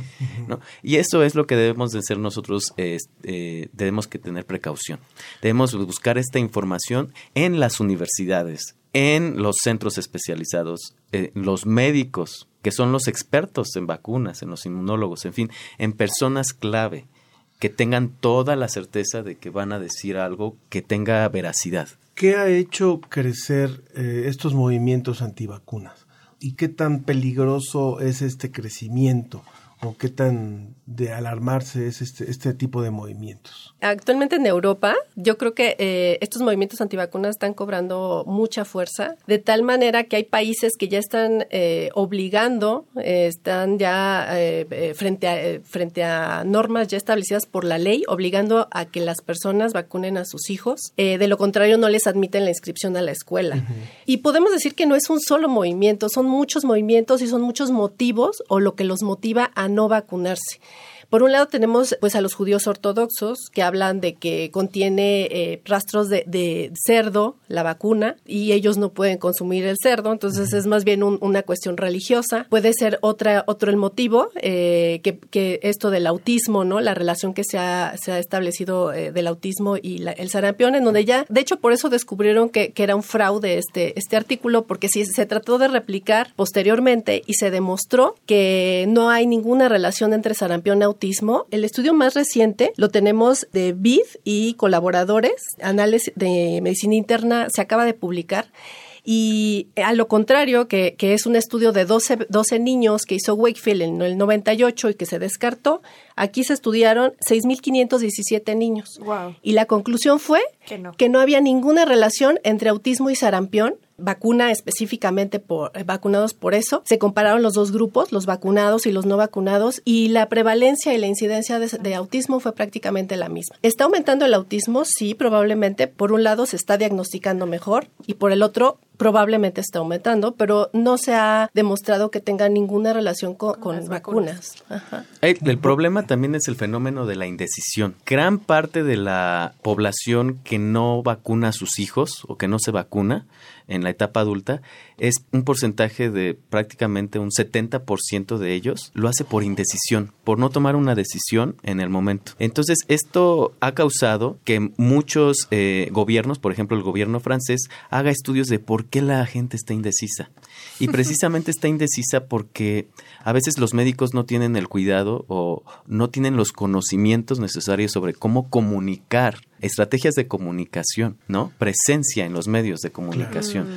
¿no? Y eso es lo que debemos de ser nosotros, eh, eh, debemos que tener precaución. Debemos buscar esta información en las universidades, en los centros especializados, eh, los médicos, que son los expertos en vacunas, en los inmunólogos, en fin, en personas clave que tengan toda la certeza de que van a decir algo que tenga veracidad. ¿Qué ha hecho crecer eh, estos movimientos antivacunas? ¿Y qué tan peligroso es este crecimiento? ¿O qué tan de alarmarse es este, este tipo de movimientos? Actualmente en Europa, yo creo que eh, estos movimientos antivacunas están cobrando mucha fuerza, de tal manera que hay países que ya están eh, obligando, eh, están ya frente, a, frente a normas ya establecidas por la ley, obligando a que las personas vacunen a sus hijos. de lo contrario, no les admiten la inscripción a la escuela. Y podemos decir que no es un solo movimiento, son muchos movimientos y son muchos motivos o lo que los motiva a no vacunarse. Por un lado tenemos pues a los judíos ortodoxos que hablan de que contiene eh, rastros de, cerdo la vacuna y ellos no pueden consumir el cerdo, entonces es más bien una cuestión religiosa. Puede ser otra otro el motivo eh, que, esto del autismo, no, la relación que se ha, se ha establecido eh, del autismo y el sarampión, en donde ya de hecho por eso descubrieron que, que era un fraude este este artículo porque si se trató de replicar posteriormente y se demostró que no hay ninguna relación entre sarampión y autismo el estudio más reciente lo tenemos de BID y colaboradores, Análisis de Medicina Interna, se acaba de publicar. Y a lo contrario, que, es un estudio de 12, 12, niños que hizo Wakefield en el 98 y que se descartó, aquí se estudiaron 6.517 niños. Y la conclusión fue que no. que no había ninguna relación entre autismo y sarampión vacuna específicamente por eh, vacunados por eso. Se compararon los dos grupos, los vacunados y los no vacunados, y la prevalencia y la incidencia de, autismo fue prácticamente la misma. ¿Está aumentando el autismo? Sí, probablemente. Por un lado se está diagnosticando mejor y por el otro probablemente está aumentando, pero no se ha demostrado que tenga ninguna relación con, vacunas. El, problema también es el fenómeno de la indecisión. Gran parte de la población que no vacuna a sus hijos o que no se vacuna en la etapa adulta es un porcentaje de prácticamente un 70% de ellos lo hace por indecisión, por no tomar una decisión en el momento. Entonces, esto ha causado que muchos eh, gobiernos, por ejemplo el gobierno francés, haga estudios de por qué la gente está indecisa. Y precisamente está indecisa porque a veces los médicos no tienen el cuidado o no tienen los conocimientos necesarios sobre cómo comunicar, estrategias de comunicación, ¿no? Presencia en los medios de comunicación.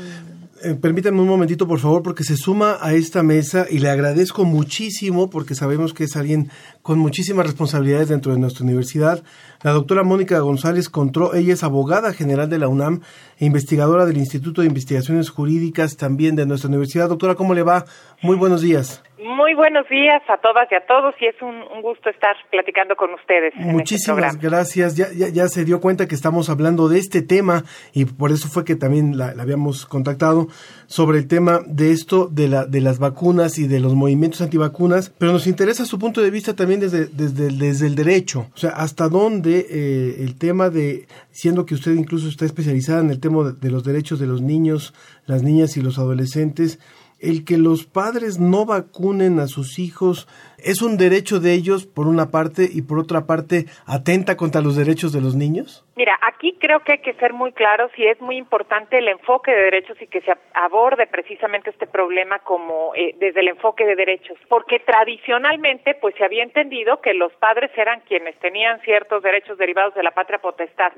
Eh, permítanme un momentito, por favor, porque se suma a esta mesa y le agradezco muchísimo porque sabemos que es alguien con muchísimas responsabilidades dentro de nuestra universidad. La doctora Mónica González Contró, ella es abogada general de la UNAM e investigadora del Instituto de Investigaciones Jurídicas también de nuestra universidad. Doctora, ¿cómo le va? Muy buenos días. Muy buenos días a todas y a todos y es un, gusto estar platicando con ustedes. Este Muchísimas gracias. Ya, ya, ya, se dio cuenta que estamos hablando de este tema y por eso fue que también la, habíamos contactado sobre el tema de esto, de, la, de las vacunas y de los movimientos antivacunas, pero nos interesa su punto de vista también desde, desde, desde el derecho. O sea, hasta dónde eh, el tema de, siendo que usted incluso está especializada en el tema de los derechos de los niños, las niñas y los adolescentes, el que los padres no vacunen a sus hijos es un derecho de ellos por una parte y por otra parte atenta contra los derechos de los niños? Mira, aquí creo que hay que ser muy claros y es muy importante el enfoque de derechos y que se aborde precisamente este problema como eh, desde el enfoque de derechos, porque tradicionalmente pues se había entendido que los padres eran quienes tenían ciertos derechos derivados de la patria potestad,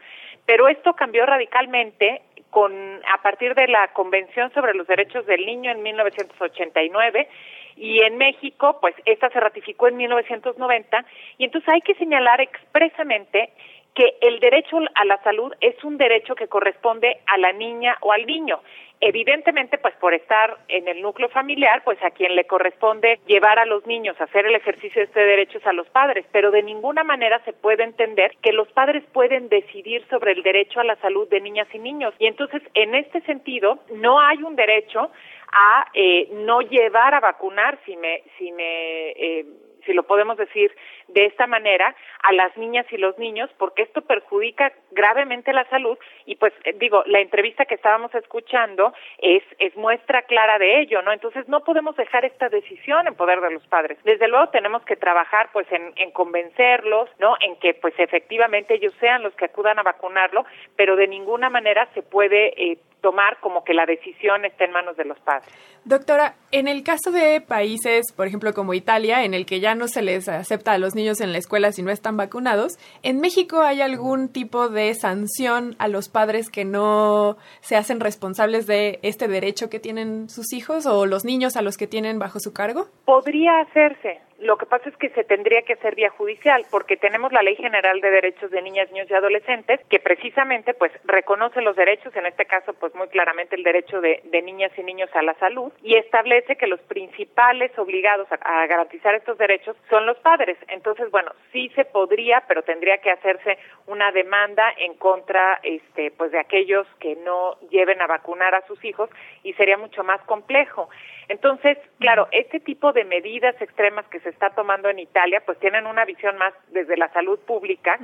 pero esto cambió radicalmente con a partir de la Convención sobre los Derechos del Niño en 1989 y en México, pues esta se ratificó en 1990 y entonces hay que señalar expresamente que el derecho a la salud es un derecho que corresponde a la niña o al niño. Evidentemente, pues por estar en el núcleo familiar, pues a quien le corresponde llevar a los niños a hacer el ejercicio de este derecho es a los padres, pero de ninguna manera se puede entender que los padres pueden decidir sobre el derecho a la salud de niñas y niños. Y entonces, en este sentido, no hay un derecho a eh, no llevar a vacunar si me si me eh, si lo podemos decir de esta manera, a las niñas y los niños, porque esto perjudica gravemente la salud y pues eh, digo, la entrevista que estábamos escuchando es, es muestra clara de ello, ¿no? Entonces no podemos dejar esta decisión en poder de los padres. Desde luego tenemos que trabajar pues en, en convencerlos, ¿no? En que pues efectivamente ellos sean los que acudan a vacunarlo, pero de ninguna manera se puede eh, tomar como que la decisión está en manos de los padres. Doctora, en el caso de países, por ejemplo, como Italia, en el que ya no se les acepta a los niños en la escuela si no están vacunados, ¿en México hay algún tipo de sanción a los padres que no se hacen responsables de este derecho que tienen sus hijos o los niños a los que tienen bajo su cargo? Podría hacerse, lo que pasa es que se tendría que hacer vía judicial, porque tenemos la Ley General de Derechos de Niñas, Niños y Adolescentes, que precisamente pues reconoce los derechos, en este caso pues muy claramente el derecho de, niñas y niños a la salud, y establece que los principales obligados a, garantizar estos derechos son los padres. Entonces, bueno, sí se podría, pero tendría que hacerse una demanda en contra este pues de aquellos que no lleven a vacunar a sus hijos y sería mucho más complejo. Entonces, claro, este tipo de medidas extremas que se está tomando en Italia, pues tienen una visión más desde la salud pública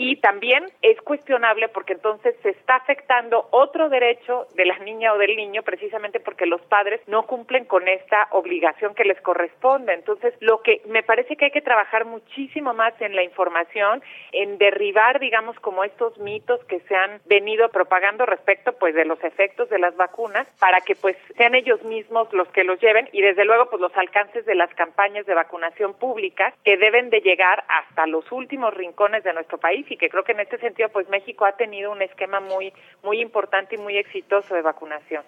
y también es cuestionable porque entonces se está afectando otro derecho de la niña o del niño precisamente porque los padres no cumplen con esta obligación que les corresponde. Entonces, lo que me parece que hay que trabajar muchísimo más en la información, en derribar, digamos, como estos mitos que se han venido propagando respecto pues de los efectos de las vacunas para que pues sean ellos mismos los que los lleven y desde luego pues los alcances de las campañas de vacunación pública que deben de llegar hasta los últimos rincones de nuestro país y que creo que en este sentido pues México ha tenido un esquema muy muy importante y muy exitoso de vacunación.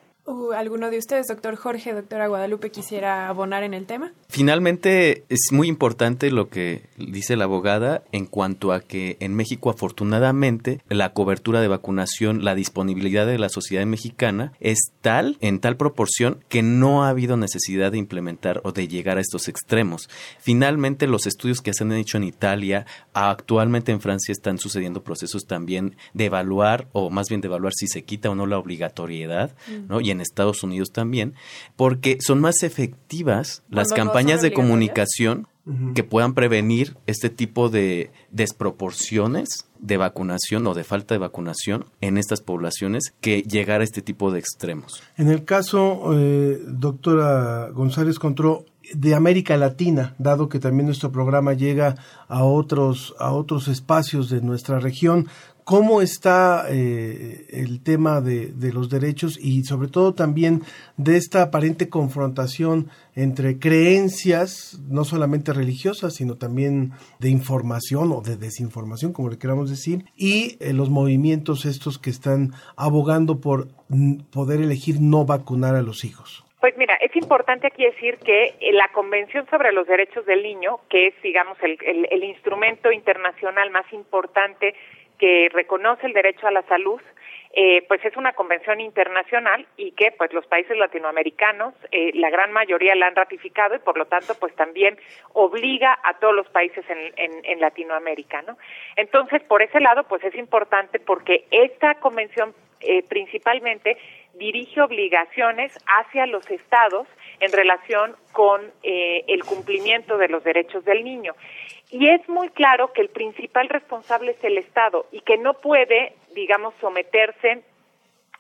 ¿Alguno de ustedes, doctor Jorge, doctora Guadalupe, quisiera abonar en el tema? Finalmente, es muy importante lo que dice la abogada en cuanto a que en México, afortunadamente, la cobertura de vacunación, la disponibilidad de la sociedad mexicana es tal, en tal proporción, que no ha habido necesidad de implementar o de llegar a estos extremos. Finalmente, los estudios que se han hecho en Italia, actualmente en Francia están sucediendo procesos también de evaluar, o más bien de evaluar si se quita o no la obligatoriedad, ¿no? en Estados Unidos también, porque son más efectivas las campañas de comunicación que puedan prevenir este tipo de desproporciones de vacunación o de falta de vacunación en estas poblaciones que llegar a este tipo de extremos. En el caso, eh, doctora González Contró, de América Latina, dado que también nuestro programa llega a otros, a otros espacios de nuestra región, cómo está eh, el tema de, los derechos y sobre todo también de esta aparente confrontación entre creencias, no solamente religiosas, sino también de información o de desinformación, como le queramos decir, y eh, los movimientos estos que están abogando por poder elegir no vacunar a los hijos. Pues mira, es importante aquí decir que eh, la Convención sobre los Derechos del Niño, que es, digamos, el instrumento internacional más importante que reconoce el derecho a la salud, eh, pues es una convención internacional y que pues los países latinoamericanos, eh, la gran mayoría la han ratificado y por lo tanto pues también obliga a todos los países en, en, Latinoamérica, ¿no? Entonces por ese lado pues es importante porque esta convención eh, principalmente dirige obligaciones hacia los estados en relación con el cumplimiento de los derechos del niño. Y es muy claro que el principal responsable es el Estado y que no puede, digamos, someterse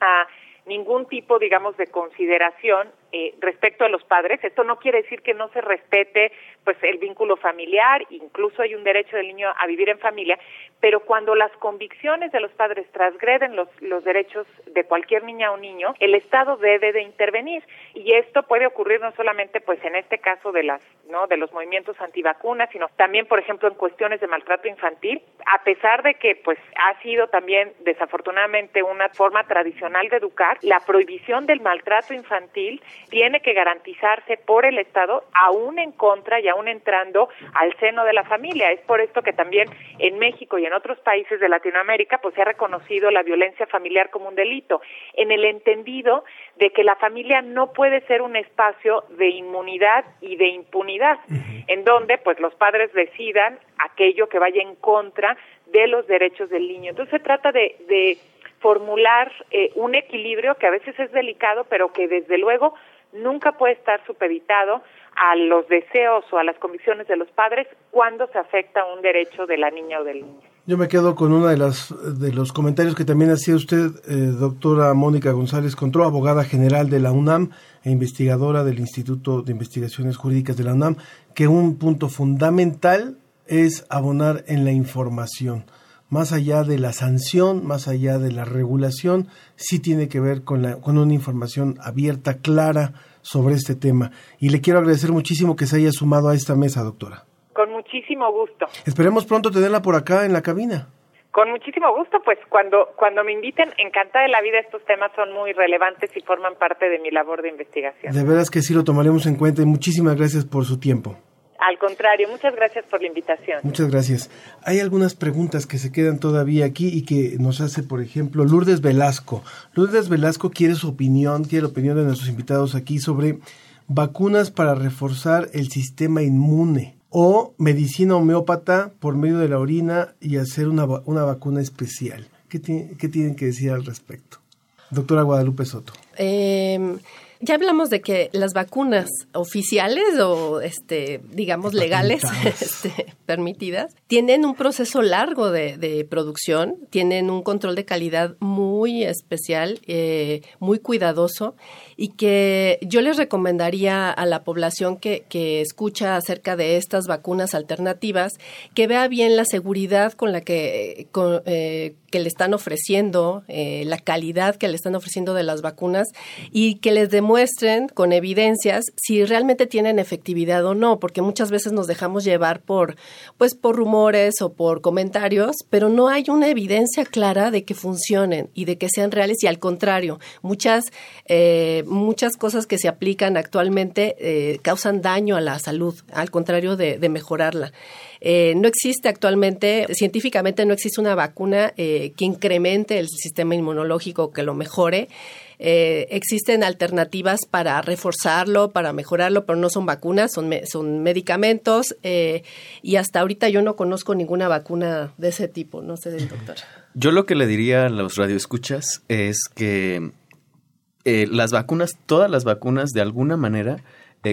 a ningún tipo, digamos, de consideración eh, respecto a los padres. Esto no quiere decir que no se respete pues el vínculo familiar, incluso hay un derecho del niño a vivir en familia, pero cuando las convicciones de los padres transgreden los, los derechos de cualquier niña o niño, el Estado debe de intervenir y esto puede ocurrir no solamente pues en este caso de las no de los movimientos antivacunas, sino también por ejemplo en cuestiones de maltrato infantil, a pesar de que pues ha sido también desafortunadamente una forma tradicional de educar, la prohibición del maltrato infantil tiene que garantizarse por el Estado aún en contra y aún entrando al seno de la familia. Es por esto que también en México y en otros países de Latinoamérica pues se ha reconocido la violencia familiar como un delito, en el entendido de que la familia no puede ser un espacio de inmunidad y de impunidad, en donde pues los padres decidan aquello que vaya en contra de los derechos del niño. Entonces se trata de, de formular eh, un equilibrio que a veces es delicado, pero que desde luego nunca puede estar supeditado a los deseos o a las convicciones de los padres cuando se afecta un derecho de la niña o del niño. Yo me quedo con uno de, de los comentarios que también hacía usted, eh, doctora Mónica González Contró, abogada general de la UNAM e investigadora del Instituto de Investigaciones Jurídicas de la UNAM, que un punto fundamental es abonar en la información. Más allá de la sanción, más allá de la regulación, sí tiene que ver con, la, con una información abierta, clara sobre este tema. Y le quiero agradecer muchísimo que se haya sumado a esta mesa, doctora. Con muchísimo gusto. Esperemos pronto tenerla por acá en la cabina. Con muchísimo gusto, pues cuando, cuando me inviten, encantada de la vida, estos temas son muy relevantes y forman parte de mi labor de investigación. De veras que sí lo tomaremos en cuenta y muchísimas gracias por su tiempo. Al contrario, muchas gracias por la invitación. Muchas gracias. Hay algunas preguntas que se quedan todavía aquí y que nos hace, por ejemplo, Lourdes Velasco. Lourdes Velasco quiere su opinión, quiere la opinión de nuestros invitados aquí sobre vacunas para reforzar el sistema inmune o medicina homeópata por medio de la orina y hacer una, una vacuna especial. ¿Qué, ¿Qué, tienen que decir al respecto? Doctora Guadalupe Soto. Eh, ya hablamos de que las vacunas oficiales o, este, digamos, legales, este, permitidas, tienen un proceso largo de, de, producción, tienen un control de calidad muy especial, eh, muy cuidadoso y que yo les recomendaría a la población que, que escucha acerca de estas vacunas alternativas que vea bien la seguridad con la que, con, eh, que le están ofreciendo, eh, la calidad que le están ofreciendo de las vacunas y que les demuestren con evidencias si realmente tienen efectividad o no, porque muchas veces nos dejamos llevar por, pues, por rumores o por comentarios, pero no hay una evidencia clara de que funcionen y de que sean reales y al contrario, muchas eh, muchas cosas que se aplican actualmente eh, causan daño a la salud, al contrario de, mejorarla. Eh, no existe actualmente, científicamente no existe una vacuna que incremente el sistema inmunológico, que lo mejore. Eh, existen alternativas para reforzarlo, para mejorarlo, pero no son vacunas, son, son medicamentos eh, y hasta ahorita yo no conozco ninguna vacuna de ese tipo, no sé del doctor. Yo lo que le diría a los radioescuchas es que eh, las vacunas, todas las vacunas de alguna manera,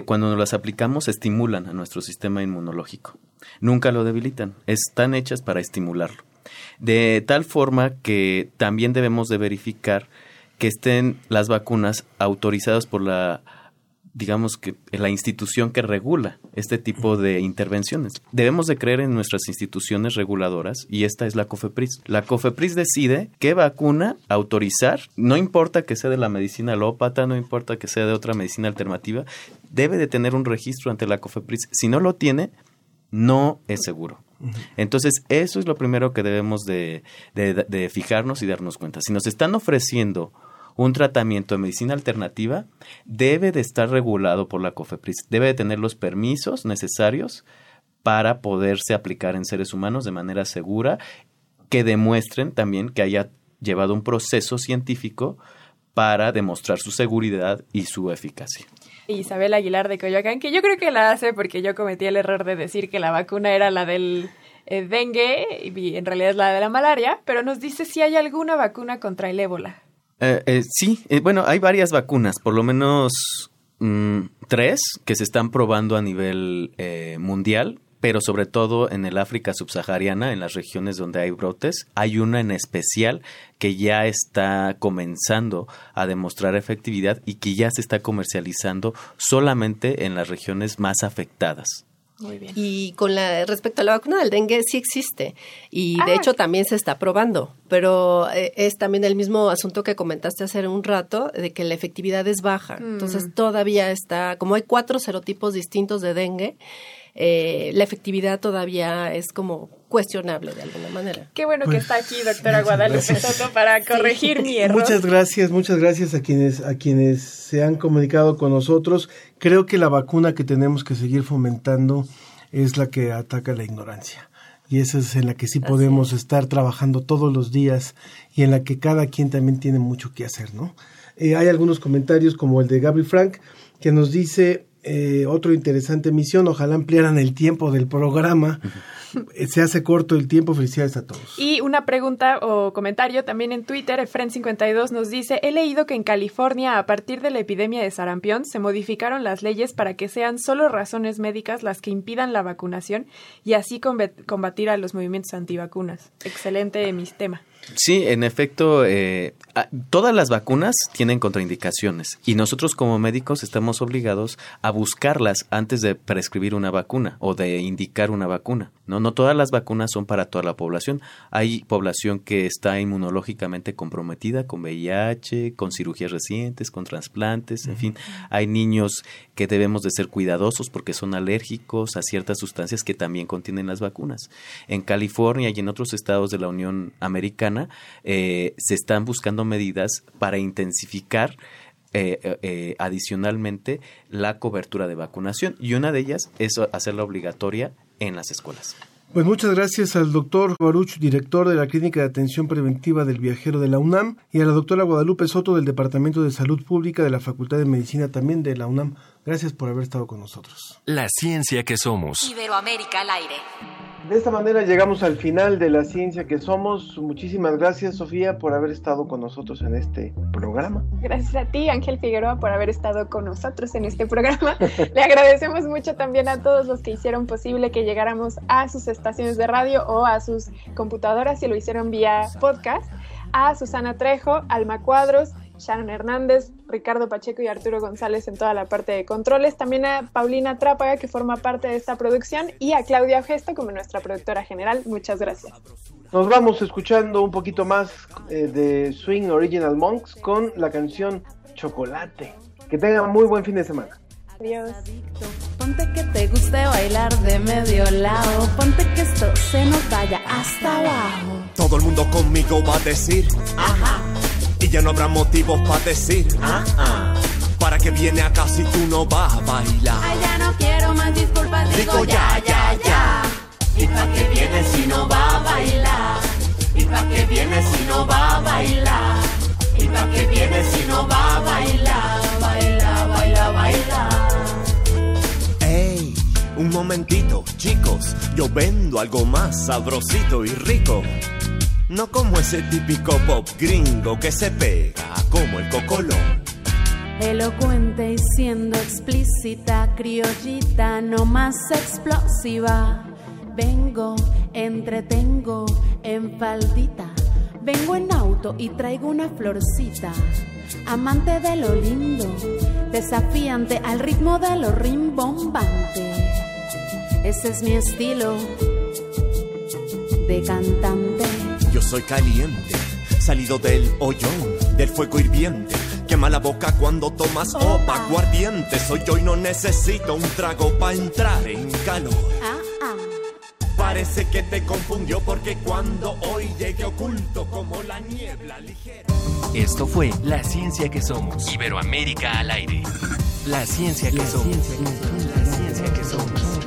cuando las aplicamos estimulan a nuestro sistema inmunológico. Nunca lo debilitan, están hechas para estimularlo. De tal forma que también debemos de verificar que estén las vacunas autorizadas por la digamos que la institución que regula este tipo de intervenciones. Debemos de creer en nuestras instituciones reguladoras y esta es la COFEPRIS. La COFEPRIS decide qué vacuna autorizar, no importa que sea de la medicina alópata, no importa que sea de otra medicina alternativa, debe de tener un registro ante la COFEPRIS. Si no lo tiene, no es seguro. Entonces, eso es lo primero que debemos de, de, de fijarnos y darnos cuenta. Si nos están ofreciendo un tratamiento de medicina alternativa debe de estar regulado por la COFEPRIS, debe de tener los permisos necesarios para poderse aplicar en seres humanos de manera segura, que demuestren también que haya llevado un proceso científico para demostrar su seguridad y su eficacia. Isabel Aguilar de Coyoacán, que yo creo que la hace porque yo cometí el error de decir que la vacuna era la del eh, dengue y en realidad es la de la malaria, pero nos dice si hay alguna vacuna contra el ébola. Eh, eh, sí, eh, bueno, hay varias vacunas, por lo menos mmm, tres que se están probando a nivel eh, mundial, pero sobre todo en el África subsahariana, en las regiones donde hay brotes. Hay una en especial que ya está comenzando a demostrar efectividad y que ya se está comercializando solamente en las regiones más afectadas. Muy bien. Y con la respecto a la vacuna del dengue sí existe y de ah. hecho también se está probando, pero eh, es también el mismo asunto que comentaste hace un rato de que la efectividad es baja. Mm. Entonces todavía está, como hay cuatro serotipos distintos de dengue, eh, la efectividad todavía es como cuestionable de alguna manera. Qué bueno pues, que está aquí, doctora Guadalupe Soto, para corregir sí. mi error. Muchas gracias, muchas gracias a quienes, a quienes se han comunicado con nosotros. Creo que la vacuna que tenemos que seguir fomentando es la que ataca la ignorancia. Y esa es en la que sí podemos estar trabajando todos los días y en la que cada quien también tiene mucho que hacer, ¿no? Eh, hay algunos comentarios como el de Gabriel Frank que nos dice eh, otra interesante emisión. Ojalá ampliaran el tiempo del programa. Se hace corto el tiempo. Felicidades a todos. Y una pregunta o comentario también en Twitter, Fren52 nos dice, he leído que en California a partir de la epidemia de sarampión se modificaron las leyes para que sean solo razones médicas las que impidan la vacunación y así combat- combatir a los movimientos antivacunas. Excelente mis tema. Sí, en efecto, eh, todas las vacunas tienen contraindicaciones y nosotros como médicos estamos obligados a buscarlas antes de prescribir una vacuna o de indicar una vacuna. No, no todas las vacunas son para toda la población. Hay población que está inmunológicamente comprometida con VIH, con cirugías recientes, con trasplantes, en fin. Hay niños que debemos de ser cuidadosos porque son alérgicos a ciertas sustancias que también contienen las vacunas. En California y en otros estados de la Unión Americana eh, se están buscando medidas para intensificar eh, eh, eh, adicionalmente la cobertura de vacunación y una de ellas es hacerla obligatoria en las escuelas. Pues muchas gracias al doctor Baruch, director de la Clínica de Atención Preventiva del Viajero de la UNAM, y a la doctora Guadalupe Soto del Departamento de Salud Pública de la Facultad de Medicina también de la UNAM. Gracias por haber estado con nosotros. La ciencia que somos. Iberoamérica al aire. De esta manera llegamos al final de la ciencia que somos. Muchísimas gracias, Sofía, por haber estado con nosotros en este programa. Gracias a ti, Ángel Figueroa, por haber estado con nosotros en este programa. Le agradecemos mucho también a todos los que hicieron posible que llegáramos a sus estaciones de radio o a sus computadoras y lo hicieron vía podcast. A Susana Trejo, Alma Cuadros, Sharon Hernández, Ricardo Pacheco y Arturo González en toda la parte de controles. También a Paulina Trápaga, que forma parte de esta producción, y a Claudia Gesto como nuestra productora general. Muchas gracias. Nos vamos escuchando un poquito más eh, de Swing Original Monks con la canción Chocolate. Que tengan muy buen fin de semana. Adiós. Ponte que te guste bailar de medio lado. Ponte que esto se nos vaya hasta abajo. Todo el mundo conmigo va a decir, ajá. Y ya no habrá motivos para decir, ah, ah. ¿Para que viene acá si tú no vas a bailar? Ay, ya no quiero más disculpas, digo ya, ya, ya. ¿Y pa' qué viene si no va a bailar? ¿Y pa' qué viene si no va a bailar? ¿Y pa' qué viene si no va a bailar? Baila, baila, baila. Ey, un momentito, chicos, yo vendo algo más sabrosito y rico. No como ese típico pop gringo que se pega como el cocolón. Elocuente y siendo explícita, criollita, no más explosiva. Vengo, entretengo en faldita. Vengo en auto y traigo una florcita. Amante de lo lindo, desafiante al ritmo de lo rimbombante. Ese es mi estilo de cantante. Yo soy caliente, salido del hoyón, del fuego hirviente. Quema la boca cuando tomas opa, aguardiente. Soy yo y no necesito un trago para entrar en calor. Ah, ah. Parece que te confundió porque cuando hoy llegue oculto como la niebla ligera. Esto fue La Ciencia que Somos. Iberoamérica al aire. La ciencia que somos. La ciencia que somos.